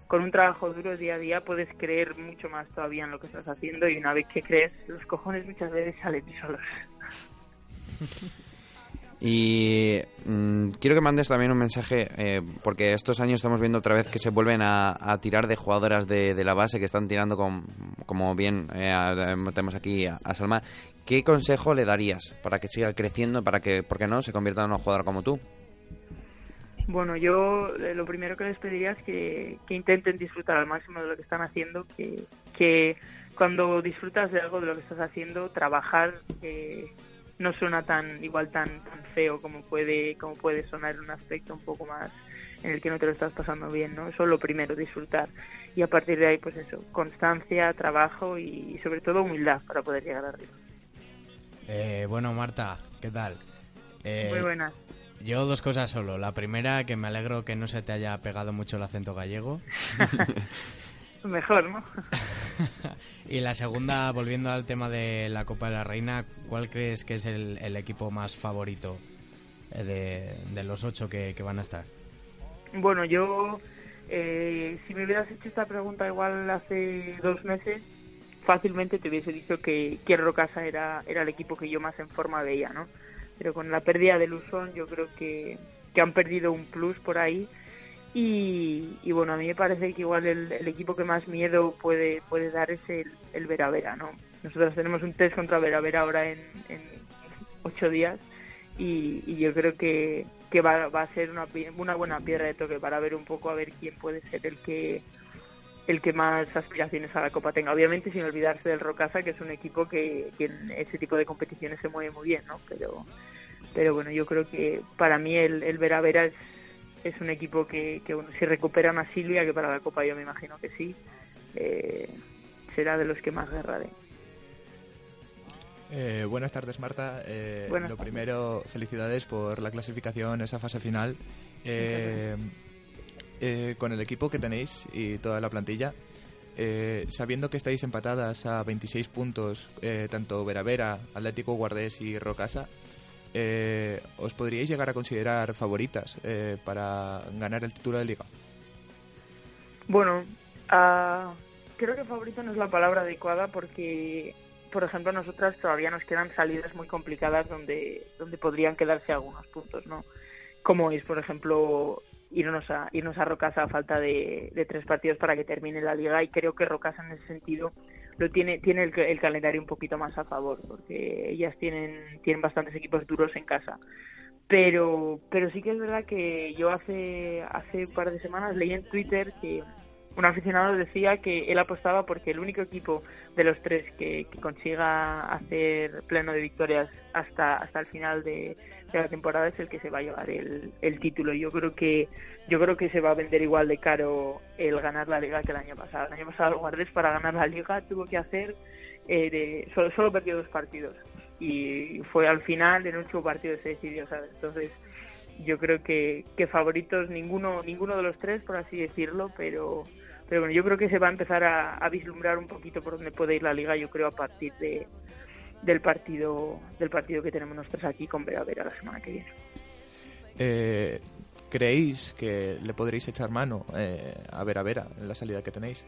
Speaker 5: Con un trabajo duro día a día puedes creer mucho más todavía en lo que estás haciendo y una vez que crees, los cojones muchas veces salen solos. [LAUGHS]
Speaker 1: Y mm, quiero que mandes también un mensaje, eh, porque estos años estamos viendo otra vez que se vuelven a, tirar de jugadoras de, la base, que están tirando como bien eh, a- tenemos aquí a, a Salma. ¿Qué consejo le darías para que siga creciendo, para que, ¿por qué no?, se convierta en una jugadora como tú.
Speaker 5: Bueno, yo eh, lo primero que les pediría es que, que intenten disfrutar al máximo de lo que están haciendo, que, que cuando disfrutas de algo de lo que estás haciendo, trabajar eh, no suena tan igual tan tan feo como puede como puede sonar en un aspecto un poco más en el que no te lo estás pasando bien, ¿no? Eso es lo primero, disfrutar. Y a partir de ahí, pues eso, constancia, trabajo y, sobre todo humildad para poder llegar arriba.
Speaker 2: Eh, bueno, Marta, ¿qué tal? Eh,
Speaker 5: Muy buenas.
Speaker 2: Yo dos cosas solo. La primera, que me alegro que no se te haya pegado mucho el acento gallego. [LAUGHS]
Speaker 5: Mejor, ¿no? [LAUGHS]
Speaker 2: Y la segunda, volviendo al tema de la Copa de la Reina, ¿cuál crees que es el, el equipo más favorito eh, de, de los ocho que, que van a estar?
Speaker 5: Bueno, yo, eh, si me hubieras hecho esta pregunta igual hace dos meses, fácilmente te hubiese dicho que, que Rocasa era, era el equipo que yo más en forma veía, ¿no? Pero con la pérdida de Luzón yo creo que, que han perdido un plus por ahí y, y bueno, a mí me parece que igual el, equipo que más miedo puede, puede dar es el, el Vera Vera, ¿no? Nosotros tenemos un test contra Vera Vera ahora en, en ocho días y, y yo creo que, que va, va a ser una, una buena piedra de toque para ver un poco a ver quién puede ser el que el que más aspiraciones a la Copa tenga. Obviamente sin olvidarse del Rocasa, que es un equipo que, que en ese tipo de competiciones se mueve muy bien, ¿no? Pero, pero bueno, yo creo que para mí el, el Vera Vera es, es un equipo que, que bueno, si recuperan a Silvia, que para la Copa yo me imagino que sí, eh, será de los que más guerra dé.
Speaker 7: Eh, buenas tardes, Marta. Eh,
Speaker 5: Buenas
Speaker 7: lo
Speaker 5: tardes.
Speaker 7: primero, felicidades por la clasificación, esa fase final. Eh, eh, con el equipo que tenéis y toda la plantilla, sabiendo que estáis empatadas a 26 puntos, tanto Veravera, Atlético Guardés y Rocasa, eh, ¿os podríais llegar a considerar favoritas eh, para ganar el título de liga?
Speaker 5: Bueno, ah, creo que favorito no es la palabra adecuada porque, por ejemplo, a nosotras todavía nos quedan salidas muy complicadas donde, donde podrían quedarse algunos puntos, ¿no? Como es, por ejemplo, irnos a, irnos a Rocasa a falta de, de tres partidos para que termine la liga y creo que Rocasa en ese sentido lo tiene tiene el, calendario un poquito más a favor porque ellas tienen tienen bastantes equipos duros en casa. Pero pero sí que es verdad que yo hace hace un par de semanas leí en Twitter que un aficionado decía que él apostaba porque el único equipo de los tres que, que consiga hacer pleno de victorias hasta hasta el final de, de la temporada es el que se va a llevar el, el título. Yo creo que yo creo que se va a vender igual de caro el ganar la liga que el año pasado. El año pasado el Guardés para ganar la liga tuvo que hacer eh, de, solo, solo perdió dos partidos y fue al final en el último partido se decidió, ¿sabes? Entonces yo creo que, que favoritos ninguno ninguno de los tres por así decirlo, pero pero bueno yo creo que se va a empezar a, a vislumbrar un poquito por dónde puede ir la liga. Yo creo a partir de del partido del partido que tenemos nosotros aquí con Vera Vera la semana que viene.
Speaker 7: Eh, ¿Creéis que le podréis echar mano eh, a Vera Vera en la salida que tenéis?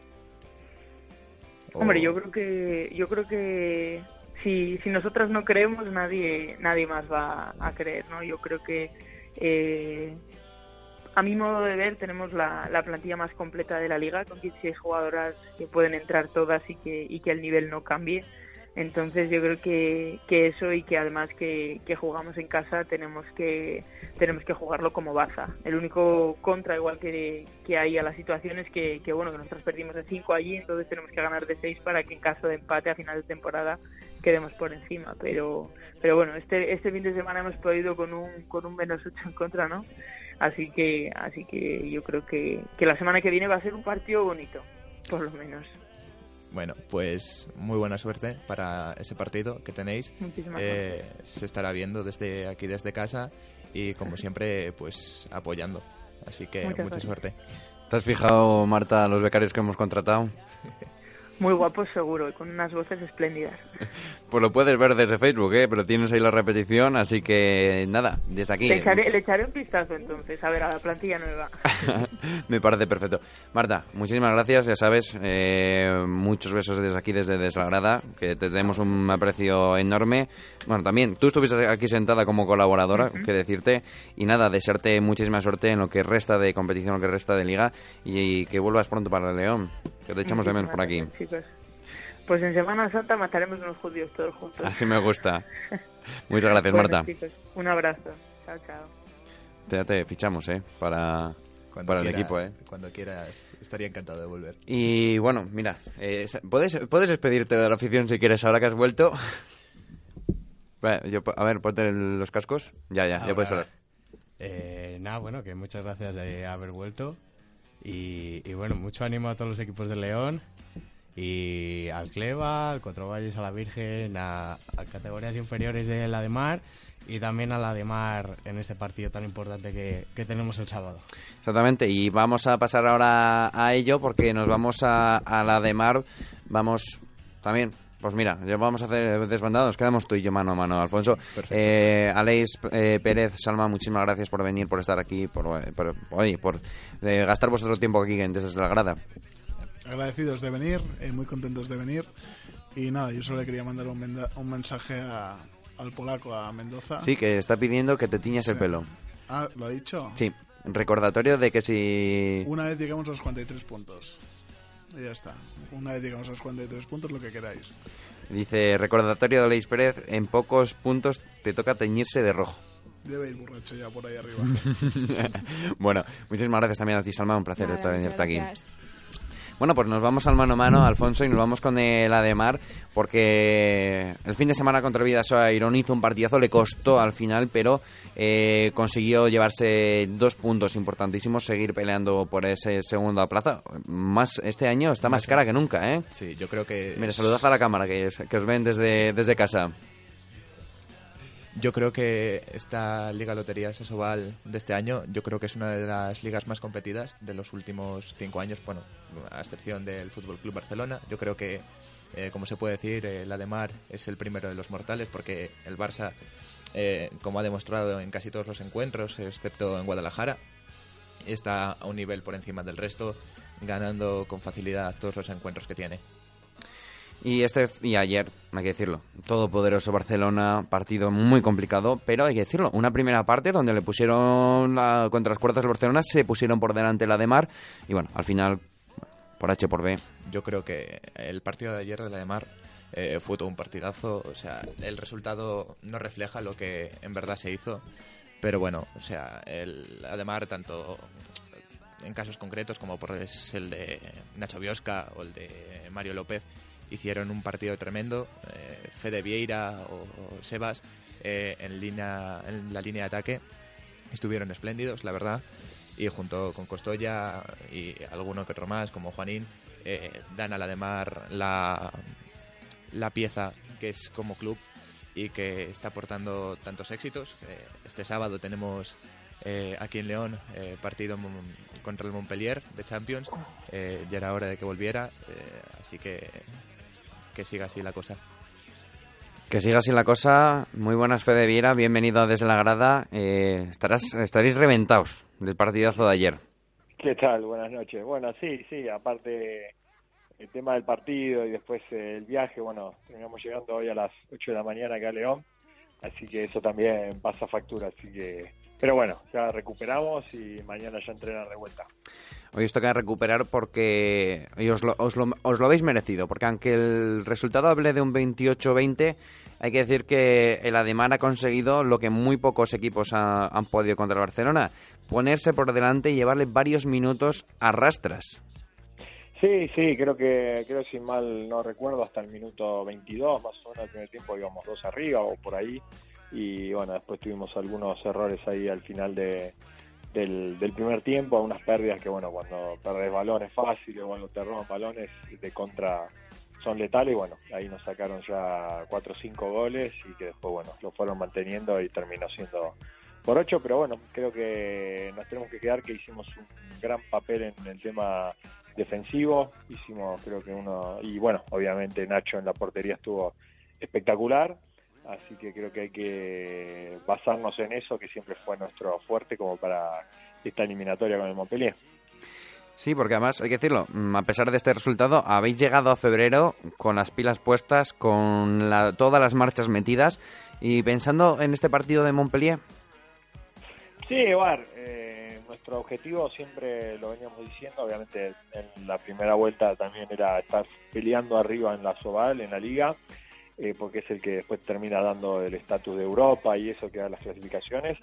Speaker 7: O-
Speaker 5: Hombre, yo creo que yo creo que si, si nosotras no creemos nadie nadie más va a creer, ¿no? Yo creo que eh, a mi modo de ver tenemos la, la plantilla más completa de la liga con 16 jugadoras que pueden entrar todas y que y que el nivel no cambie. Entonces yo creo que, que eso y que además que, que jugamos en casa tenemos que tenemos que jugarlo como baza. El único contra igual que, que hay a la situación es que, que bueno que nosotros perdimos de 5 allí, entonces tenemos que ganar de 6 para que en caso de empate a final de temporada quedemos por encima. Pero pero bueno este este fin de semana hemos podido con un con un menos 8 en contra, ¿no? Así que así que yo creo que, que la semana que viene va a ser un partido bonito, por lo menos.
Speaker 7: Bueno, pues muy buena suerte para ese partido que tenéis.
Speaker 5: Muchísimas
Speaker 7: Eh, se estará viendo desde aquí, desde casa, y como siempre, pues apoyando. Así que
Speaker 5: Muchas
Speaker 7: mucha
Speaker 5: gracias.
Speaker 7: suerte.
Speaker 1: ¿Te has fijado, Marta, los becarios que hemos contratado? [LAUGHS]
Speaker 5: Muy guapos seguro y con unas voces espléndidas. [LAUGHS]
Speaker 1: Pues lo puedes ver desde Facebook, ¿eh? pero tienes ahí la repetición, así que nada, desde aquí.
Speaker 5: Le echaré, le echaré un vistazo entonces, a ver, a la plantilla nueva. [LAUGHS]
Speaker 1: Me parece perfecto. Marta, muchísimas gracias, ya sabes, eh, muchos besos desde aquí, desde Desagrada, que te tenemos un aprecio enorme. Bueno, también, tú estuviste aquí sentada como colaboradora, que decirte, y nada, desearte muchísima suerte en lo que resta de competición, lo que resta de liga, y, que vuelvas pronto para el León, que te echamos de menos por aquí.
Speaker 5: Muchísimas Pues en Semana Santa mataremos unos judíos todos juntos.
Speaker 1: Así me gusta. [LAUGHS] Muchas gracias,
Speaker 5: Bueno,
Speaker 1: Marta.
Speaker 5: chicos, un abrazo. Chao, chao.
Speaker 1: Ya te fichamos, ¿eh? Para,
Speaker 7: Cuando
Speaker 1: para el equipo, ¿eh?
Speaker 7: Cuando quieras, estaría encantado de volver.
Speaker 1: Y bueno, mira, eh, ¿puedes, puedes despedirte de la afición si quieres ahora que has vuelto. [LAUGHS] Yo, a ver, ponte los cascos. Ya, ya, ya puedes hablar.
Speaker 2: Eh, nada, bueno, que muchas gracias de haber vuelto. Y, y bueno, mucho ánimo a todos los equipos de León. Y al Cleva, al Cuatro Valles, a la Virgen, a, a categorías inferiores de la de Mar. Y también a la de Mar en este partido tan importante que, que tenemos el sábado.
Speaker 1: Exactamente, y vamos a pasar ahora a ello porque nos vamos a, a la de Mar. Vamos también. Pues mira, ya vamos a hacer desbandado, nos quedamos tú y yo mano a mano, Alfonso. Eh, Aleix eh, Pérez, Salma, muchísimas gracias por venir, por estar aquí, por, por, oye, por eh, gastar vuestro tiempo aquí en desde la grada.
Speaker 3: Agradecidos de venir, eh, muy contentos de venir. Y nada, yo solo le quería mandar un, un mensaje a- al polaco, a Mendoza.
Speaker 1: Sí, que está pidiendo que te tiñas el
Speaker 3: Sí.
Speaker 1: pelo.
Speaker 3: Ah, ¿lo ha dicho?
Speaker 1: Sí, recordatorio de que si...
Speaker 3: Una vez llegamos a los 43 puntos. Y ya está. Una vez llegamos a los 43 puntos, lo que queráis.
Speaker 1: Dice, recordatorio de Aleix Pérez, en pocos puntos te toca teñirse de rojo.
Speaker 3: Debe ir borracho ya por ahí arriba. [LAUGHS]
Speaker 1: bueno, muchísimas gracias también a ti, Salma, un placer
Speaker 6: Nada,
Speaker 1: estar venirte aquí. Bueno, pues nos vamos al mano a mano, Alfonso, y nos vamos con el Ademar, porque el fin de semana contra Vidasoa Irón hizo un partidazo, le costó al final, pero eh, consiguió llevarse dos puntos importantísimos, seguir peleando por ese segunda plaza. Más Este año está más cara que nunca, ¿eh?
Speaker 7: Sí, yo creo que...
Speaker 1: Mira, saludad a la cámara, que, que os ven desde, desde casa.
Speaker 7: Yo creo que esta Liga Lotería Sasoval de este año, yo creo que es una de las ligas más competidas de los últimos cinco años, bueno, a excepción del Fútbol Club Barcelona. Yo creo que, eh, como se puede decir, eh, la de Mar es el primero de los mortales, porque el Barça, eh, como ha demostrado en casi todos los encuentros, excepto en Guadalajara, está a un nivel por encima del resto, ganando con facilidad todos los encuentros que tiene.
Speaker 1: Y este y ayer, hay que decirlo, todopoderoso Barcelona, partido muy complicado, pero hay que decirlo, una primera parte donde le pusieron la- contra las puertas del Barcelona, se pusieron por delante la de Mar y bueno, al final por H por B.
Speaker 7: Yo creo que el partido de ayer de la de Mar eh, fue todo un partidazo. O sea, el resultado no refleja lo que en verdad se hizo. Pero bueno, o sea, el Ademar, tanto en casos concretos como por el de Nacho Biosca o el de Mario López, hicieron un partido tremendo. Eh, Fede Vieira o, Sebas eh, en, línea, en la línea de ataque estuvieron espléndidos, la verdad. Y junto con Costoya y alguno que otro más, como Juanín, eh, dan a la de Mar la, la pieza que es como club y que está aportando tantos éxitos. Eh, este sábado tenemos eh, aquí en León eh, partido contra el Montpellier de Champions. Eh, ya era hora de que volviera, así que que siga así la cosa.
Speaker 1: Que siga así la cosa, muy buenas Fede Viera, bienvenido desde la grada, eh, estarás, estaréis reventados del partidazo de ayer.
Speaker 8: ¿Qué tal? Buenas noches. Bueno, sí, sí, aparte el tema del partido y después eh, el viaje, bueno, terminamos llegando hoy a las 8 de la mañana acá a León, así que eso también pasa factura, así que... Pero bueno, ya recuperamos y mañana ya entrenan de vuelta.
Speaker 1: Hoy os toca recuperar porque os, lo, os, lo, os lo habéis merecido, porque aunque el resultado hable de un 28-20, hay que decir que el Ademar ha conseguido lo que muy pocos equipos ha- han podido contra el Barcelona, ponerse por delante y llevarle varios minutos a rastras.
Speaker 8: Sí, sí, creo que, creo si mal no recuerdo, hasta el minuto 22, más o menos el primer tiempo íbamos dos arriba o por ahí. Y bueno, después tuvimos algunos errores ahí al final de, del, primer tiempo, unas pérdidas que bueno, cuando perdés balones fáciles cuando te roban balones de contra son letales y bueno, ahí nos sacaron ya cuatro o cinco goles y que después bueno, lo fueron manteniendo y terminó siendo por ocho, pero bueno, creo que nos tenemos que quedar que hicimos un gran papel en el tema defensivo, hicimos creo que uno, y bueno, obviamente Nacho en la portería estuvo espectacular, así que creo que hay que basarnos en eso, que siempre fue nuestro fuerte como para esta eliminatoria con el Montpellier.
Speaker 1: Sí, porque además, hay que decirlo, mm, a pesar de este resultado, habéis llegado a febrero con las pilas puestas, con la- todas las marchas metidas y pensando en este partido de Montpellier.
Speaker 8: Sí, igual, eh, nuestro objetivo siempre lo veníamos diciendo, obviamente en la primera vuelta también era estar peleando arriba en la Soval, en la liga, eh, porque es el que después termina dando el estatus de Europa y eso que da las clasificaciones,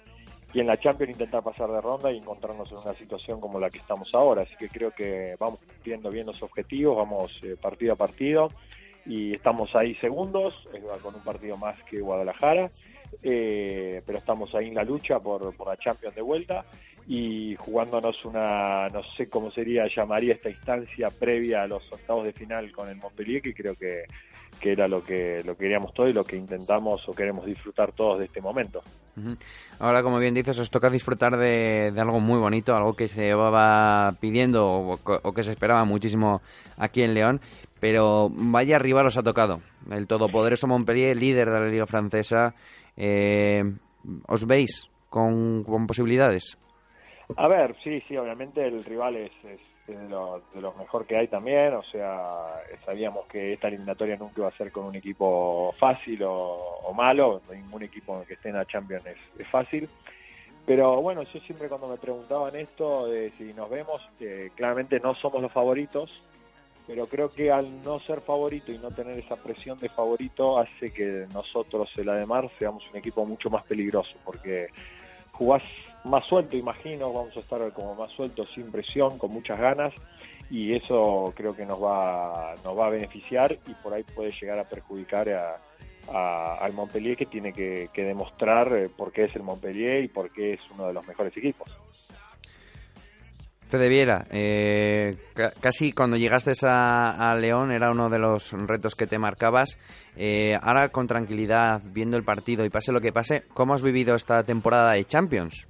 Speaker 8: y en la Champions intentar pasar de ronda y encontrarnos en una situación como la que estamos ahora, así que creo que vamos cumpliendo bien los objetivos, vamos eh, partido a partido, y estamos ahí segundos, eh, con un partido más que Guadalajara, eh, pero estamos ahí en la lucha por, por la Champions de vuelta y jugándonos una, no sé cómo sería, llamaría esta instancia previa a los octavos de final con el Montpellier, que creo que, que era lo que, lo que queríamos todos y lo que intentamos o queremos disfrutar todos de este momento.
Speaker 1: Ahora, como bien dices, os toca disfrutar de, de algo muy bonito, algo que se llevaba pidiendo o, o que se esperaba muchísimo aquí en León, pero vaya rival os ha tocado. El todopoderoso Montpellier, líder de la Liga Francesa. Eh, ¿Os veis con, con posibilidades?
Speaker 8: A ver, sí, sí, obviamente el rival es- es de, lo, de lo mejor que hay también, o sea, sabíamos que esta eliminatoria nunca iba a ser con un equipo fácil o, malo, ningún equipo que esté en la Champions es, fácil, pero bueno, yo siempre cuando me preguntaban esto si nos vemos, claramente no somos los favoritos, pero creo que al no ser favorito y no tener esa presión de favorito hace que nosotros, el Ademar, seamos un equipo mucho más peligroso, porque jugás más suelto, imagino, vamos a estar como más sueltos, sin presión, con muchas ganas, y eso creo que nos va, nos va a beneficiar y por ahí puede llegar a perjudicar a, a- al Montpellier que tiene que, demostrar eh, por qué es el Montpellier y por qué es uno de los mejores equipos.
Speaker 1: Fede Viera, eh, ca- casi cuando llegaste a, a León era uno de los retos que te marcabas. Eh, ahora con tranquilidad, viendo el partido y pase lo que pase, ¿cómo has vivido esta temporada de Champions?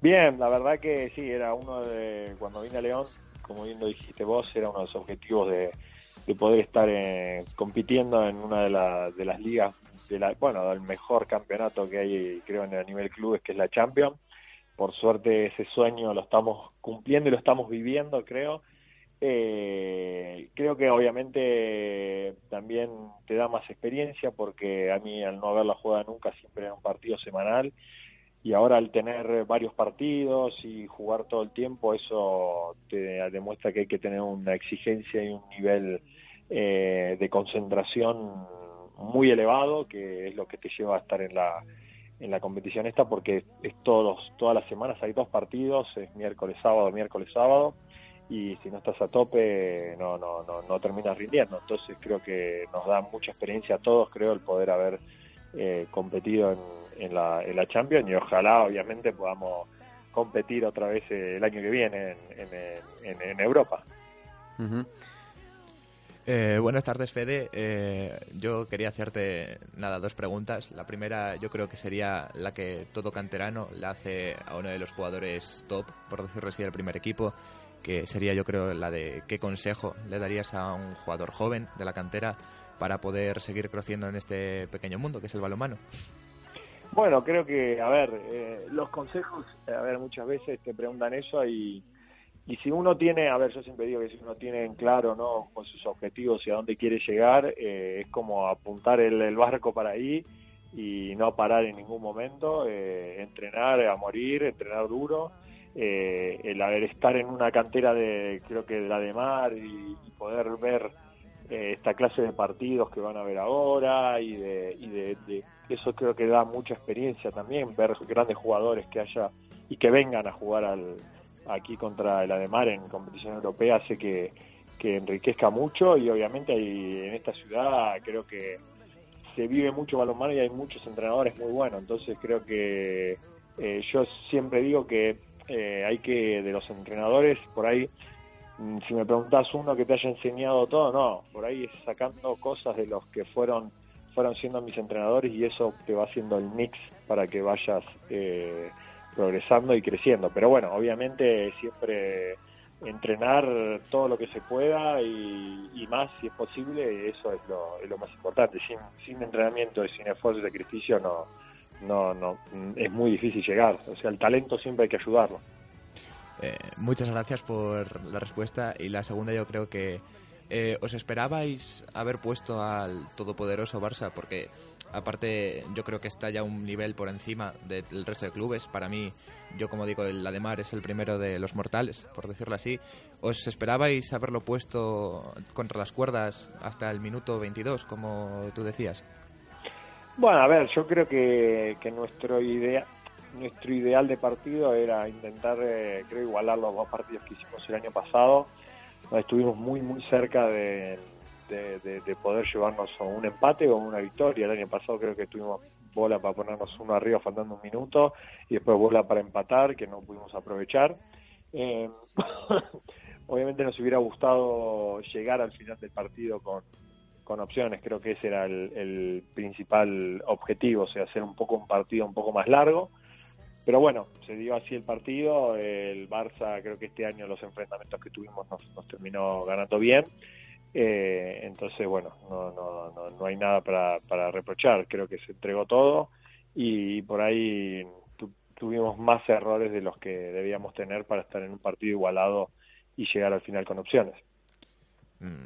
Speaker 8: Bien, la verdad que sí, era uno de, cuando vine a León, como bien lo dijiste vos, era uno de los objetivos de, de poder estar eh, compitiendo en una de, la- de las ligas, de la, bueno, del mejor campeonato que hay, creo, en el nivel clubes, que es la Champions. Por suerte ese sueño lo estamos cumpliendo y lo estamos viviendo, creo. Eh, creo que obviamente también te da más experiencia porque a mí al no haberla jugado nunca siempre era un partido semanal y ahora al tener varios partidos y jugar todo el tiempo eso te demuestra que hay que tener una exigencia y un nivel eh, de concentración muy elevado que es lo que te lleva a estar en la en la competición esta porque es todos todas las semanas hay dos partidos es miércoles sábado miércoles sábado y si no estás a tope no no no no terminas rindiendo. Entonces creo que nos da mucha experiencia a todos creo el poder haber eh, competido en, en la, en la Champions y ojalá obviamente podamos competir otra vez eh, el año que viene en, en, Europa.
Speaker 7: Eh, buenas tardes, Fede. Eh, yo quería hacerte, nada, dos preguntas. La primera yo creo que sería la que todo canterano le hace a uno de los jugadores top, por decirlo así, del primer equipo, que sería yo creo la de qué consejo le darías a un jugador joven de la cantera para poder seguir creciendo en este pequeño mundo que es el balonmano.
Speaker 8: Bueno, creo que, a ver, eh, los consejos, eh, a ver, muchas veces te preguntan eso y, y si uno tiene, a ver, yo siempre digo que si uno tiene en claro, ¿no?, con sus objetivos y a dónde quiere llegar, eh, es como apuntar el, barco para ahí y no parar en ningún momento, eh, entrenar a morir, entrenar duro, eh, el haber estar en una cantera de, creo que la de mar y, poder ver eh, esta clase de partidos que van a ver ahora y de, y de- eso creo que da mucha experiencia también ver grandes jugadores que haya y que vengan a jugar al, aquí contra el Ademar en competición europea hace que, que enriquezca mucho y obviamente hay, en esta ciudad creo que se vive mucho balonmano y hay muchos entrenadores muy buenos. Entonces creo que eh, yo siempre digo que eh, hay que de los entrenadores por ahí Mm, si me preguntas uno que te haya enseñado todo, no, por ahí es sacando cosas de los que fueron fueron siendo mis entrenadores y eso te va haciendo el mix para que vayas eh, progresando y creciendo. Pero bueno, obviamente siempre entrenar todo lo que se pueda y, y más si es posible, eso es lo, es lo más importante. Sin, sin entrenamiento y sin esfuerzo y sacrificio no, no, no, es muy difícil llegar. O sea, el talento siempre hay que ayudarlo.
Speaker 7: Eh, muchas gracias por la respuesta. Y la segunda yo creo que eh, os esperabais haber puesto al todopoderoso Barça porque aparte yo creo que está ya un nivel por encima del resto de clubes. Para mí, yo como digo, el Ademar es el primero de los mortales, por decirlo así. ¿Os esperabais haberlo puesto contra las cuerdas hasta el minuto 22, como tú decías?
Speaker 8: Bueno, a ver, yo creo que, que nuestro idea nuestro ideal de partido era intentar, eh, creo, igualar los dos partidos que hicimos el año pasado. Estuvimos muy, muy cerca de, de, de, de poder llevarnos a un empate o una victoria. El año pasado creo que tuvimos bola para ponernos uno arriba faltando un minuto y después bola para empatar que no pudimos aprovechar. Eh, [COUGHS] obviamente nos hubiera gustado llegar al final del partido con, con opciones, creo que ese era el, el, principal objetivo, o sea, hacer un poco un partido un poco más largo. Pero bueno, se dio así el partido, el Barça creo que este año los enfrentamientos que tuvimos nos, terminó ganando bien. Eh, entonces, bueno, no, no, no, no hay nada para, para reprochar, creo que se entregó todo y por ahí tu, tuvimos más errores de los que debíamos tener para estar en un partido igualado y llegar al final con opciones.
Speaker 7: Mm.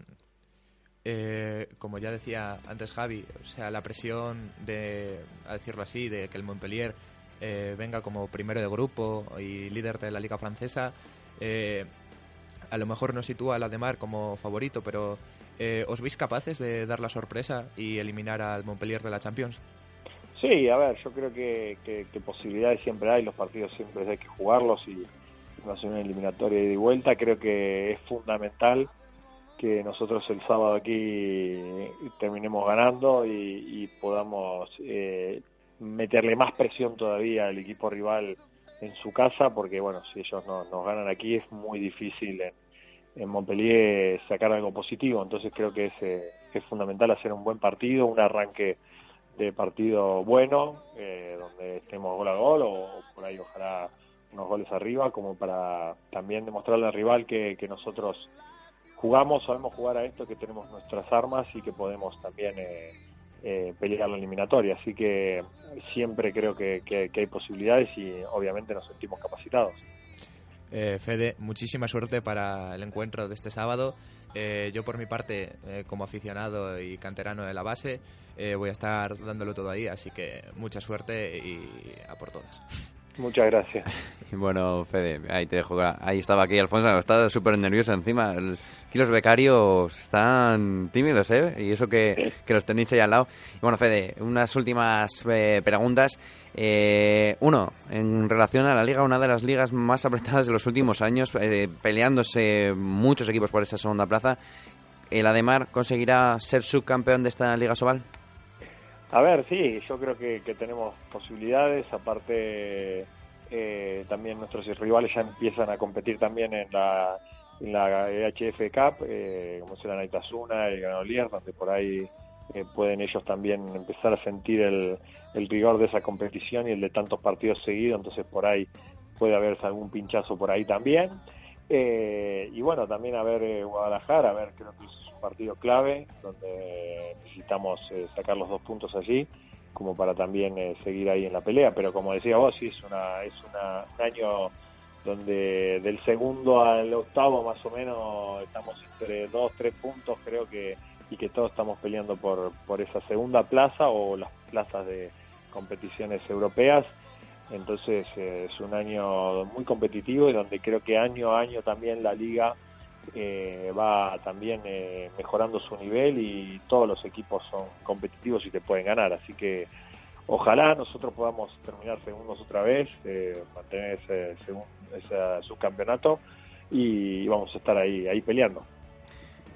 Speaker 7: Eh, como ya decía antes Javi, o sea, la presión de, a decirlo así, de que el Montpellier eh, venga como primero de grupo y líder de la liga francesa, eh, a lo mejor no sitúa al Ademar como favorito, pero eh, ¿os veis capaces de dar la sorpresa y eliminar al Montpellier de la Champions?
Speaker 8: Sí, a ver, yo creo que, posibilidades siempre hay, los partidos siempre hay que jugarlos y no hacer una eliminatoria de vuelta, creo que es fundamental que nosotros el sábado aquí terminemos ganando y, y podamos eh, meterle más presión todavía al equipo rival en su casa, porque bueno, si ellos no, nos ganan aquí es muy difícil en, en Montpellier sacar algo positivo, entonces creo que es, eh, es fundamental hacer un buen partido, un arranque de partido bueno, eh, donde estemos gol a gol o por ahí ojalá unos goles arriba, como para también demostrarle al rival que, que nosotros jugamos, sabemos jugar a esto, que tenemos nuestras armas y que podemos también eh, eh, pelear la eliminatoria. Así que siempre creo que, hay posibilidades y obviamente nos sentimos capacitados.
Speaker 7: Eh, Fede, muchísima suerte para el encuentro de este sábado. Eh, yo por mi parte, eh, como aficionado y canterano de la base, voy a estar dándolo todo ahí, así que mucha suerte y a por todas.
Speaker 8: Muchas gracias. [LAUGHS]
Speaker 1: Bueno, Fede, ahí te dejo. Ahí estaba aquí Alfonso, estaba súper nervioso encima. Aquí los becarios están tímidos, ¿eh? Y eso que, que los tenéis ahí al lado. Y bueno, Fede, unas últimas eh, preguntas. Eh, uno, en relación a la liga, una de las ligas más apretadas de los últimos años, eh, peleándose muchos equipos por esa segunda plaza. ¿El Ademar conseguirá ser subcampeón de esta Liga Sobal?
Speaker 8: A ver, sí, yo creo que, que tenemos posibilidades, aparte eh, también nuestros rivales ya empiezan a competir también en la, en la EHF Cup, eh, como será Naitasuna, el Granolier, donde por ahí eh, pueden ellos también empezar a sentir el, el rigor de esa competición y el de tantos partidos seguidos, entonces por ahí puede haber algún pinchazo por ahí también. Eh, y bueno, también a ver eh, Guadalajara, a ver, creo que es partido clave donde necesitamos eh, sacar los dos puntos allí como para también eh, seguir ahí en la pelea, pero como decía vos, sí es una es una, un año donde del segundo al octavo más o menos estamos entre dos, tres puntos creo que y que todos estamos peleando por, por esa segunda plaza o las plazas de competiciones europeas. Entonces eh, es un año muy competitivo y donde creo que año a año también la liga eh, va también eh, mejorando su nivel y todos los equipos son competitivos y te pueden ganar. Así que ojalá nosotros podamos terminar segundos otra vez, eh, mantener ese, ese subcampeonato y vamos a estar ahí, ahí peleando.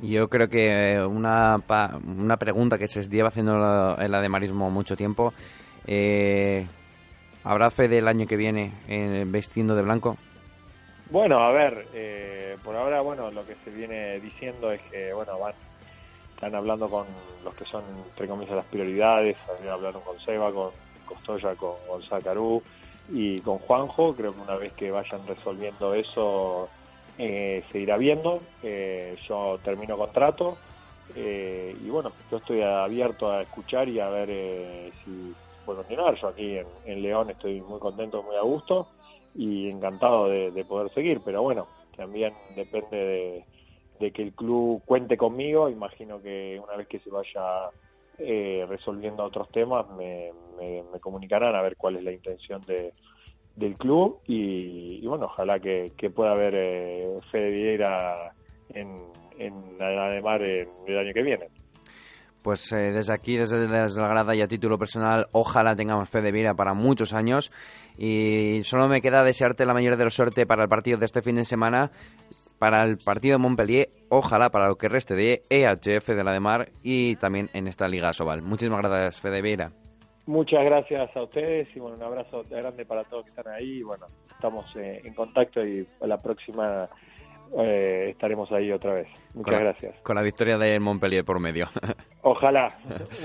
Speaker 1: Yo creo que una, una pregunta que se lleva haciendo el ademarismo mucho tiempo. Eh, ¿Habrá fe del año que viene eh, vestiendo de blanco?
Speaker 8: Bueno, a ver, eh, por ahora, bueno, lo que se viene diciendo es que, bueno, van, están hablando con los que son, entre comillas, las prioridades, hablaron con Seba, con Costoya, con Gonzalo Carú y con Juanjo, creo que una vez que vayan resolviendo eso, eh, se irá viendo. Eh, yo termino contrato eh, y bueno, yo estoy abierto a escuchar y a ver eh, si puedo continuar. Yo aquí en, en León estoy muy contento, muy a gusto y encantado de, de poder seguir, pero bueno, también depende de, de que el club cuente conmigo. Imagino que una vez que se vaya eh, resolviendo otros temas, me, me- me comunicarán a ver cuál es la intención de, del club y, y bueno, ojalá que, que pueda haber eh, Fede Vieira en, en Ademar en el año que viene.
Speaker 1: Pues eh, desde aquí, desde, desde la grada y a título personal, ojalá tengamos fe de para muchos años. Y solo me queda desearte la mayor de la suerte para el partido de este fin de semana, para el partido de Montpellier, ojalá para lo que reste de EHF de la de Mar y también en esta Liga Sobal. Muchísimas gracias, Fede Vieira.
Speaker 8: Muchas gracias a ustedes y bueno, un abrazo grande para todos que están ahí. Bueno, estamos eh, en contacto y la próxima eh, estaremos ahí otra vez. Muchas
Speaker 1: Con la-
Speaker 8: gracias.
Speaker 1: Con la victoria de Montpellier por medio. [LAUGHS]
Speaker 8: Ojalá.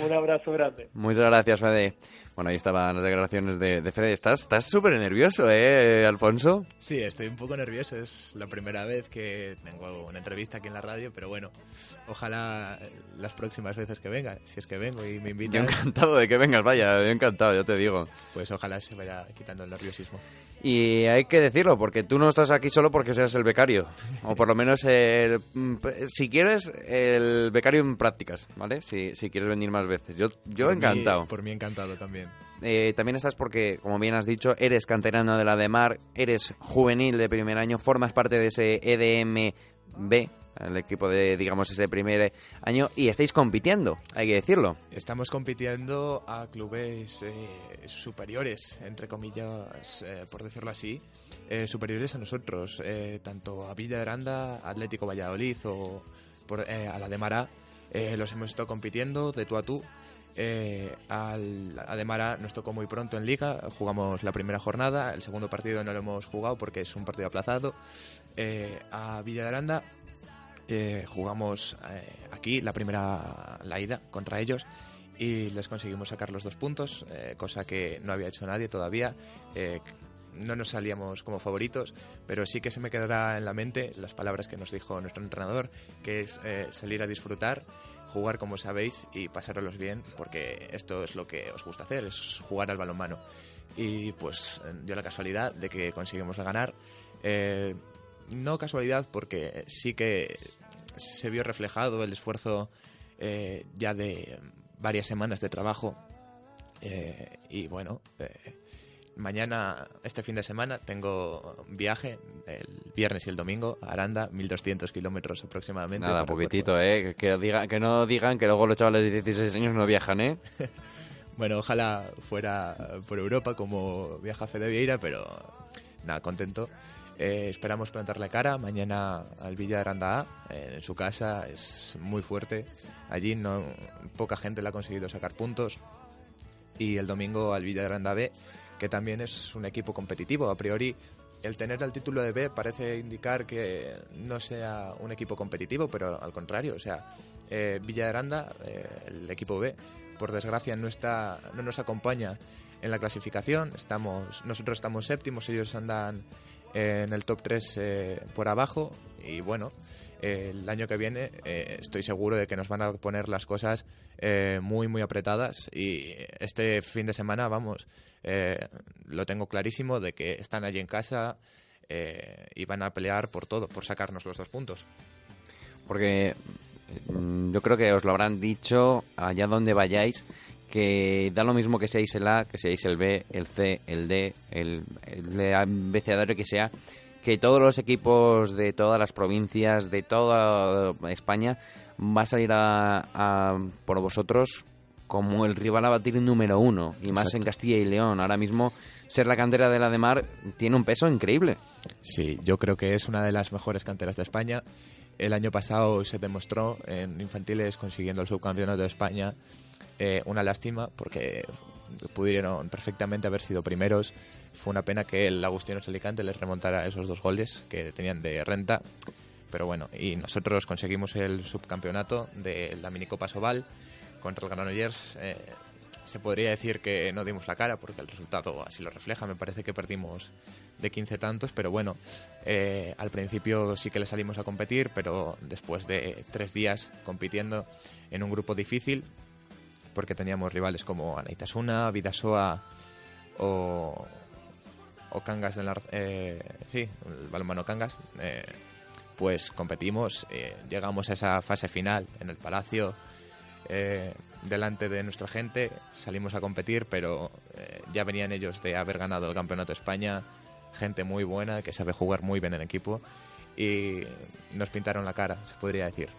Speaker 8: un abrazo grande.
Speaker 1: Muchas gracias, Fede. Bueno, ahí estaban las declaraciones de, de Fede. Estás estás súper nervioso, ¿eh, Alfonso?
Speaker 7: Sí, estoy un poco nervioso. Es la primera vez que tengo una entrevista aquí en la radio, pero bueno, ojalá las próximas veces que venga, si es que vengo y me
Speaker 1: Yo
Speaker 7: invitan,
Speaker 1: encantado de que vengas, vaya, yo encantado, yo te digo.
Speaker 7: pues ojalá se vaya quitando el nerviosismo.
Speaker 1: Y hay que decirlo, porque tú no estás aquí solo porque seas el becario. O por lo menos, el- mm, si quieres, el becario en prácticas, ¿vale? Si, si quieres venir más veces. Yo, yo
Speaker 7: Por mí-
Speaker 1: encantado.
Speaker 7: por mí encantado también.
Speaker 1: Eh, también estás porque, como bien has dicho, eres canterano de la de Mar, eres juvenil de primer año, formas parte de ese EDMB, el equipo de, digamos, ese primer año, y estáis compitiendo, hay que decirlo.
Speaker 7: Estamos compitiendo a clubes eh, superiores, entre comillas, eh, por decirlo así, eh, superiores a nosotros, eh, tanto a Villa de Aranda, Atlético Valladolid o por, eh, a la de Mara. eh, los hemos estado compitiendo de tú a tú. Al a de Mara nos tocó muy pronto en Liga, jugamos la primera jornada, el segundo partido no lo hemos jugado porque es un partido aplazado. A Villa de Aranda eh, jugamos eh, aquí la primera la ida contra ellos y les conseguimos sacar los dos puntos, eh, cosa que no había hecho nadie todavía. Eh, no nos salíamos como favoritos, pero sí que se me quedará en la mente las palabras que nos dijo nuestro entrenador, que es eh, salir a disfrutar, jugar como sabéis y pasároslos bien, porque esto es lo que os gusta hacer, es jugar al balonmano. Y pues eh, dio la casualidad de que conseguimos ganar. Eh, no casualidad, porque sí que se vio reflejado el esfuerzo eh, ya de varias semanas de trabajo. Eh, y bueno, eh, mañana, este fin de semana, tengo viaje el viernes y el domingo a Aranda, 1200 kilómetros aproximadamente.
Speaker 1: Nada,
Speaker 7: para
Speaker 1: poquitito, ¿eh? Que, diga, que no digan que luego los chavales de 16 años no viajan, ¿eh? [LAUGHS]
Speaker 7: Bueno, ojalá fuera por Europa como viaja Fede Vieira, pero nada, contento. Eh, esperamos plantarle cara mañana al Villa de Aranda A, eh, en su casa, es muy fuerte. Allí no poca gente le ha conseguido sacar puntos. Y el domingo al Villa de Aranda B, que también es un equipo competitivo. A priori, el tener el título de B parece indicar que no sea un equipo competitivo, pero al contrario, o sea, eh, Villa de Aranda, eh, el equipo B, por desgracia no está no nos acompaña en la clasificación estamos nosotros estamos séptimos ellos andan en el top 3 eh, por abajo. Y bueno el año que viene eh, estoy seguro de que nos van a poner las cosas eh, muy muy apretadas. Y este fin de semana vamos eh, lo tengo clarísimo de que están allí en casa y van a pelear por todo por sacarnos los dos puntos.
Speaker 1: Porque mm, yo creo que os lo habrán dicho allá donde vayáis, que da lo mismo que seáis el A, que seáis el B, el C, el D, el, el abecedario que sea, que todos los equipos de todas las provincias, de toda España, va a salir a, a por vosotros como el rival a batir número uno, y más
Speaker 7: Exacto.
Speaker 1: en Castilla y León. Ahora mismo, ser la cantera de la de Mar tiene un peso increíble.
Speaker 7: Sí, yo creo que es una de las mejores canteras de España. El año pasado se demostró en infantiles consiguiendo el subcampeonato de España. Eh, una lástima porque pudieron perfectamente haber sido primeros. Fue una pena que el Agustinos Alicante les remontara esos dos goles que tenían de renta. Pero bueno, y nosotros conseguimos el subcampeonato de la Minicopa Sobal contra el Granollers. Eh, se podría decir que no dimos la cara porque el resultado así lo refleja. Me parece que perdimos de 15 tantos, pero bueno, eh, al principio sí que le salimos a competir, pero después de tres días compitiendo en un grupo difícil, porque teníamos rivales como Anaitasuna, Vidasoa o, o Cangas del Nar- eh, sí, el balonmano Cangas, eh, pues competimos, eh, llegamos a esa fase final en el Palacio, eh, delante de nuestra gente, salimos a competir, pero eh, ya venían ellos de haber ganado el Campeonato de España, gente muy buena, que sabe jugar muy bien en equipo, y nos pintaron la cara, se podría decir.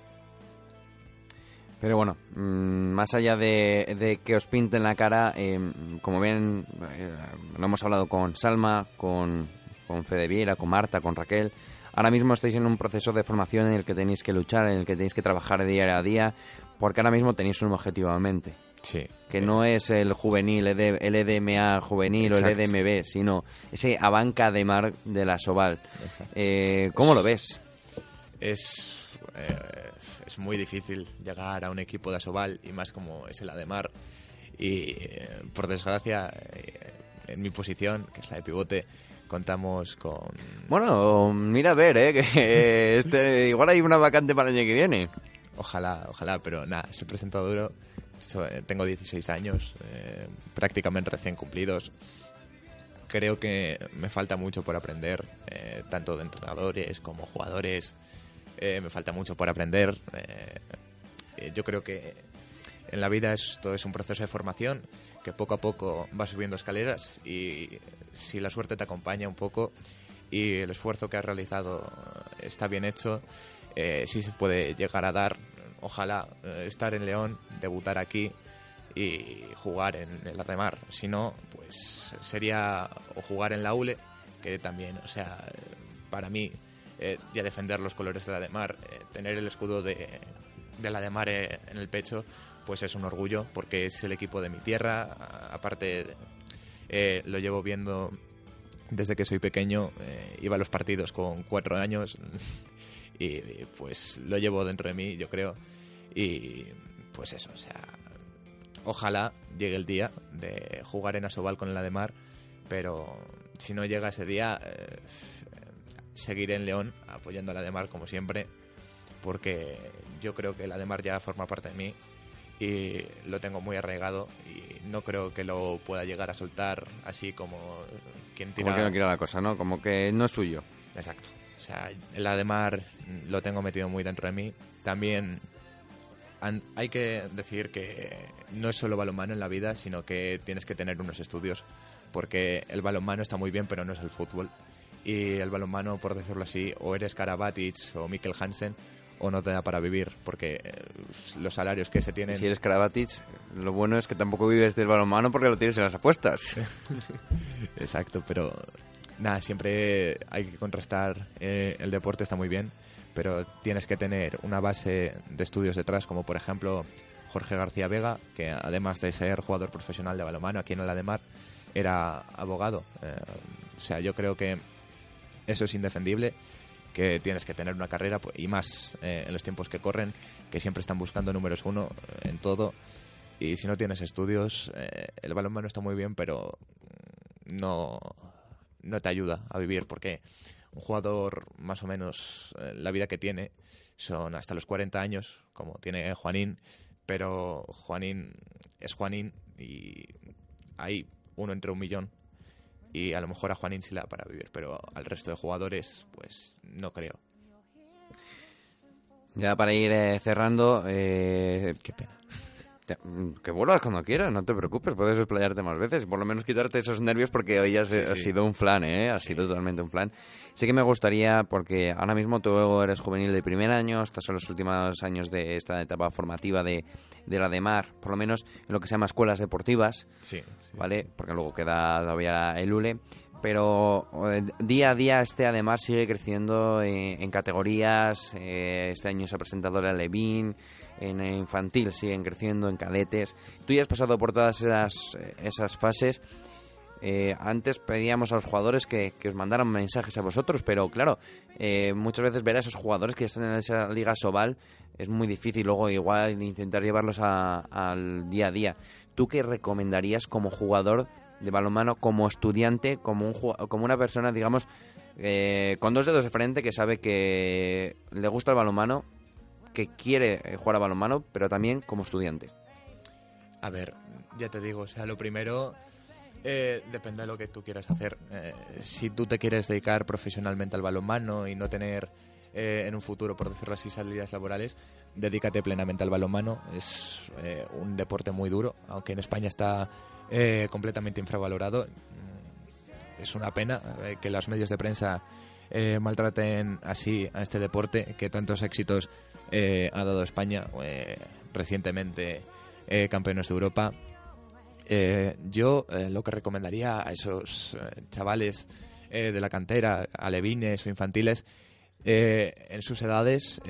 Speaker 1: Pero bueno, mm, más allá de, de que os pinten la cara, eh, como ven, eh, lo hemos hablado con Salma, con, con Fede Viera, con Marta, con Raquel. Ahora mismo estáis en un proceso de formación en el que tenéis que luchar, en el que tenéis que trabajar día a día, porque ahora mismo tenéis un objetivo en mente.
Speaker 7: Sí.
Speaker 1: Que no es el juvenil, el EDMA juvenil o el. EDMB, sino ese Abanca de Mar de la Soval.
Speaker 7: Exacto.
Speaker 1: Eh, ¿Cómo lo ves?
Speaker 7: es, eh, es muy difícil llegar a un equipo de Asobal y más como es el Ademar. Y eh, por desgracia, eh, en mi posición, que es la de pivote, contamos con.
Speaker 1: Bueno, mira a ver, ¿eh? que [LAUGHS] este, igual hay una vacante para el año que viene.
Speaker 7: Ojalá, ojalá, pero nada, se presenta duro. So- eh, tengo 16 años, eh, prácticamente recién cumplidos. Creo que me falta mucho por aprender, eh, tanto de entrenadores como jugadores. Eh, me falta mucho por aprender. Eh, eh, yo creo que en la vida esto es un proceso de formación que poco a poco va subiendo escaleras y si la suerte te acompaña un poco y el esfuerzo que has realizado está bien hecho, eh, sí se puede llegar a dar. Ojalá estar en León, debutar aquí y jugar en el Ademar. Si no, pues sería o jugar en la ULE, que también, o sea, para mí, eh, ya defender los colores del Ademar, eh, tener el escudo de, del Ademar eh, en el pecho, pues es un orgullo, porque es el equipo de mi tierra. A- Aparte, eh, lo llevo viendo desde que soy pequeño, iba a los partidos con cuatro años [LAUGHS] y, y, pues lo llevo dentro de mí, yo creo. Y pues eso, o sea, ojalá llegue el día de jugar en Asobal con el Ademar, pero si no llega ese día, seguiré en León apoyando al Ademar como siempre, porque yo creo que el Ademar ya forma parte de mí y lo tengo muy arraigado y no creo que lo pueda llegar a soltar así como quien tira
Speaker 1: Como que no quiera la cosa, ¿no? Como que no es suyo.
Speaker 7: Exacto. O sea, el Ademar lo tengo metido muy dentro de mí. También hay que decir que no es solo balonmano en la vida, sino que tienes que tener unos estudios. Porque el balonmano está muy bien, pero no es el fútbol. Y el balonmano, por decirlo así, o eres Karabatic o Mikkel Hansen, o no te da para vivir. Porque eh, los salarios que se tienen.
Speaker 1: Si eres Karabatic, lo bueno es que tampoco vives del balonmano porque lo tienes en las apuestas. [LAUGHS]
Speaker 7: Exacto, pero nada, siempre hay que contrastar. eh, el deporte está muy bien, pero tienes que tener una base de estudios detrás, como por ejemplo Jorge García Vega, que además de ser jugador profesional de balonmano aquí en el Ademar, era abogado. Eh, o sea, yo creo que eso es indefendible, que tienes que tener una carrera pues, y más eh, en los tiempos que corren, que siempre están buscando números uno eh, en todo. Y si no tienes estudios, eh, el balonmano está muy bien, pero no, no te ayuda a vivir porque un jugador más o menos eh, la vida que tiene son hasta los 40 años, como tiene Juanín, pero Juanín es Juanín y hay uno entre un millón y a lo mejor a Juanín sí la da para vivir, pero al resto de jugadores pues no creo.
Speaker 1: Ya para ir eh, cerrando... Eh,
Speaker 7: Qué pena.
Speaker 1: Mm, que vuelvas cuando quieras, no te preocupes, puedes explayarte más veces, por lo menos quitarte esos nervios porque hoy has,
Speaker 7: Sí,
Speaker 1: ha
Speaker 7: sí.
Speaker 1: sido un flan, ¿eh? Ha sido totalmente un flan. Sí que me gustaría, porque ahora mismo tú eres juvenil de primer año, estás en los últimos años de esta etapa formativa de, de la de mar, por lo menos en lo que se llama escuelas deportivas,
Speaker 7: Sí, sí.
Speaker 1: ¿vale? Porque luego queda todavía el ULE. Pero eh, día a día este además sigue creciendo en, en categorías. eh, este año se ha presentado la Levin, en infantil siguen creciendo, en cadetes. Tú ya has pasado por todas esas, eh, esas fases. Eh, antes pedíamos a los jugadores que, que os mandaran mensajes a vosotros, pero claro, eh, muchas veces ver a esos jugadores que están en esa liga Sobal es muy difícil luego igual intentar llevarlos a- al día a día. ¿tú qué recomendarías como jugador de balonmano, como estudiante, como, un, como una persona, digamos, eh, con dos dedos de frente que sabe que le gusta el balonmano, que quiere eh, jugar a balonmano, pero también como estudiante?
Speaker 7: A ver, ya te digo, o sea, lo primero eh, depende de lo que tú quieras hacer. Eh, si tú te quieres dedicar profesionalmente al balonmano y no tener en un futuro, por decirlo así, salidas laborales, dedícate plenamente al balonmano. Es un deporte muy duro, aunque en España está completamente infravalorado. Mm, Es una pena que los medios de prensa maltraten así a este deporte que tantos éxitos eh, ha dado España eh, recientemente eh, campeones de Europa. Eh, yo lo que recomendaría a esos chavales de la cantera, alevines o infantiles, en sus edades,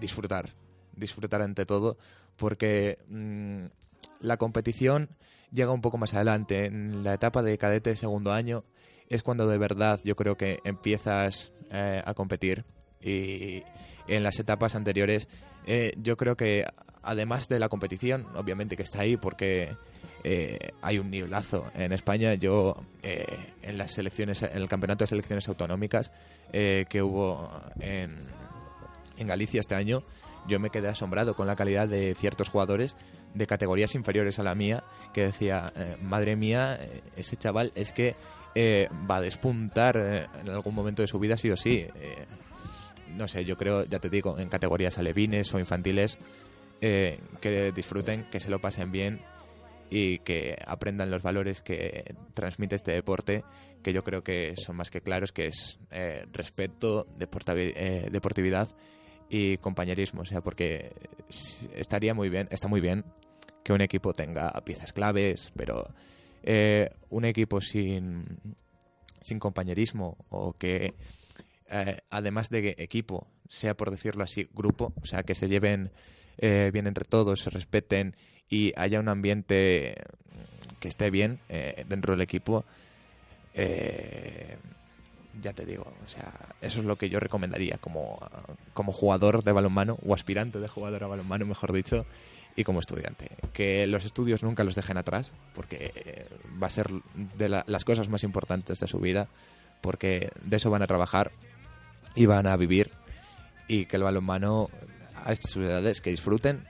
Speaker 7: disfrutar. Disfrutar ante todo, porque mm, la competición llega un poco más adelante. En la etapa de cadete segundo año es cuando de verdad yo creo que empiezas a competir. Y en las etapas anteriores eh, yo creo que además de la competición, obviamente que está ahí porque eh, hay un nivelazo en España. Yo eh, en las selecciones, en el campeonato de selecciones autonómicas eh, que hubo en, en Galicia este año, yo me quedé asombrado con la calidad de ciertos jugadores de categorías inferiores a la mía que decía, eh, madre mía, ese chaval es que eh, va a despuntar en algún momento de su vida sí o sí. No sé, yo creo, ya te digo, en categorías alevines o infantiles, eh, que disfruten, que se lo pasen bien y que aprendan los valores que transmite este deporte, que yo creo que son más que claros, que es eh, respeto, eh, deportividad y compañerismo. O sea, porque estaría muy bien, está muy bien que un equipo tenga piezas claves, pero eh, un equipo sin, sin compañerismo o que eh, además de equipo sea por decirlo así grupo, o sea que se lleven eh, bien entre todos, se respeten y haya un ambiente que esté bien eh, dentro del equipo, eh, ya te digo, o sea, eso es lo que yo recomendaría como, como jugador de balonmano o aspirante de jugador a balonmano, mejor dicho, y como estudiante. Que los estudios nunca los dejen atrás, porque va a ser de la- las cosas más importantes de su vida, porque de eso van a trabajar y van a vivir, y que el balonmano a estas edades que disfruten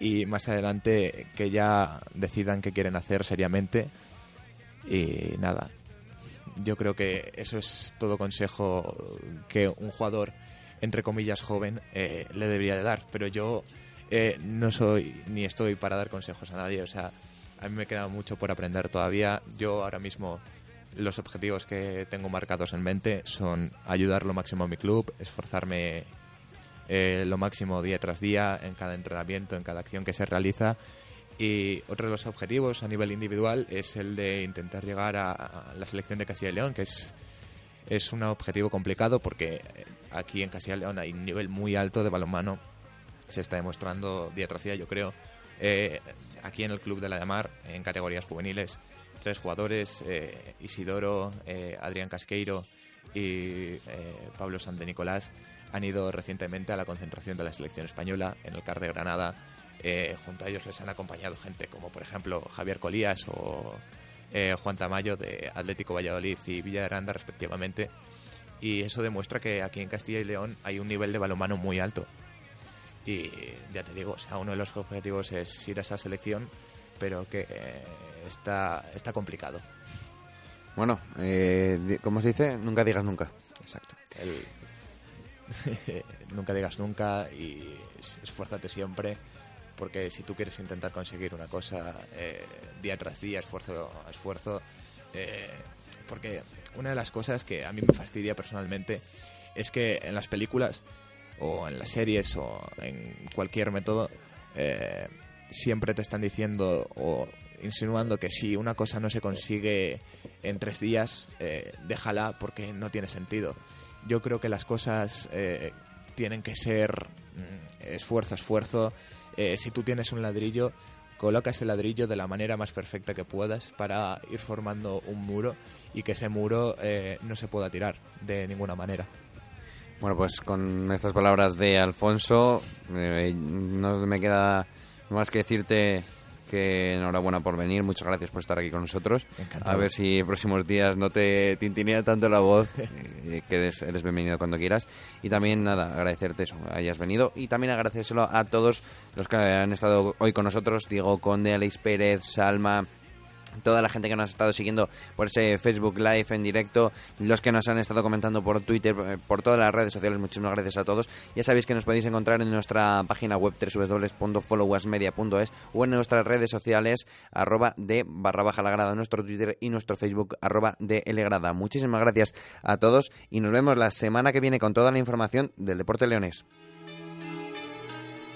Speaker 7: y más adelante que ya decidan qué quieren hacer seriamente y nada. Yo creo que eso es todo consejo que un jugador entre comillas joven eh, le debería de dar pero yo eh, no soy ni estoy para dar consejos a nadie o sea a mí me queda mucho por aprender todavía. Yo ahora mismo los objetivos que tengo marcados en mente son ayudar lo máximo a mi club esforzarme eh, lo máximo día tras día en cada entrenamiento, en cada acción que se realiza. Y otro de los objetivos a nivel individual es el de intentar llegar a, a la selección de Castilla y León, que es, es un objetivo complicado porque eh, aquí en Castilla y León hay un nivel muy alto de balonmano. Se está demostrando día tras día, yo creo. Eh, aquí en el Club de la Llamar, en categorías juveniles, tres jugadores, eh, Isidoro, eh, Adrián Casqueiro y eh, Pablo San de Nicolás, han ido recientemente a la concentración de la selección española en el CAR de Granada. Eh, junto a ellos les han acompañado gente como, por ejemplo, Javier Colías o eh, Juan Tamayo de Atlético Valladolid y Villa de Aranda, respectivamente. Y eso demuestra que aquí en Castilla y León hay un nivel de balonmano muy alto. Y ya te digo, o sea, uno de los objetivos es ir a esa selección, pero que eh, está, está complicado.
Speaker 1: Bueno, eh, ¿cómo se dice? Nunca digas nunca.
Speaker 7: Exacto. El- [LAUGHS] nunca digas nunca y es- esfuérzate siempre porque si tú quieres intentar conseguir una cosa eh, día tras día, esfuerzo a esfuerzo, eh, porque una de las cosas que a mí me fastidia personalmente es que en las películas o en las series o en cualquier método eh, siempre te están diciendo o insinuando que si una cosa no se consigue en tres días, eh, déjala porque no tiene sentido. Yo creo que las cosas eh, tienen que ser mm, esfuerzo, esfuerzo. Eh, si tú tienes un ladrillo, coloca ese ladrillo de la manera más perfecta que puedas para ir formando un muro y que ese muro no se pueda tirar de ninguna manera.
Speaker 1: Bueno, pues con estas palabras de Alfonso, no me queda más que decirte que enhorabuena por venir, muchas gracias por estar aquí con nosotros.
Speaker 7: Encantado.
Speaker 1: A ver si en próximos días no te tintinea tanto la voz, [LAUGHS] que eres, eres bienvenido cuando quieras. Y también, nada, agradecerte eso, hayas venido. Y también agradecérselo a todos los que han estado hoy con nosotros, Diego Conde, Alex Pérez, Salma, toda la gente que nos ha estado siguiendo por ese Facebook Live en directo, los que nos han estado comentando por Twitter, eh, por todas las redes sociales, muchísimas gracias a todos. Ya sabéis que nos podéis encontrar en nuestra página web www.followasmedia.es o en nuestras redes sociales arroba de barra baja la grada, nuestro Twitter y nuestro Facebook arroba de lgrada. Muchísimas gracias a todos y nos vemos la semana que viene con toda la información del deporte leonés.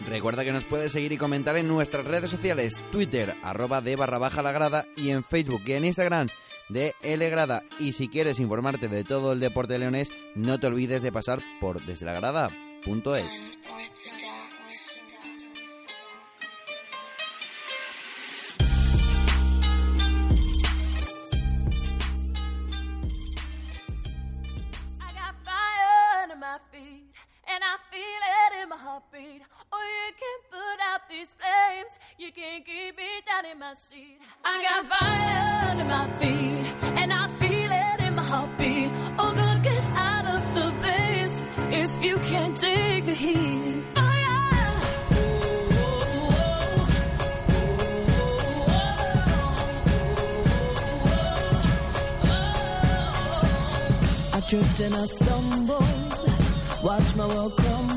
Speaker 1: Recuerda que nos puedes seguir y comentar en nuestras redes sociales, Twitter, arroba de barra baja la grada, y en Facebook y en Instagram de L Grada. Y si quieres informarte de todo el deporte leonés, no te olvides de pasar por desde la grada.es.
Speaker 9: and I feel it in my heartbeat. Oh, you can put out these flames, you can keep me down in my seat. I got fire under my feet, and I feel it in my heartbeat. Oh, girl, get out of the blaze if you can't take the heat. Oh. I tripped and I stumbled, watch my world crumble.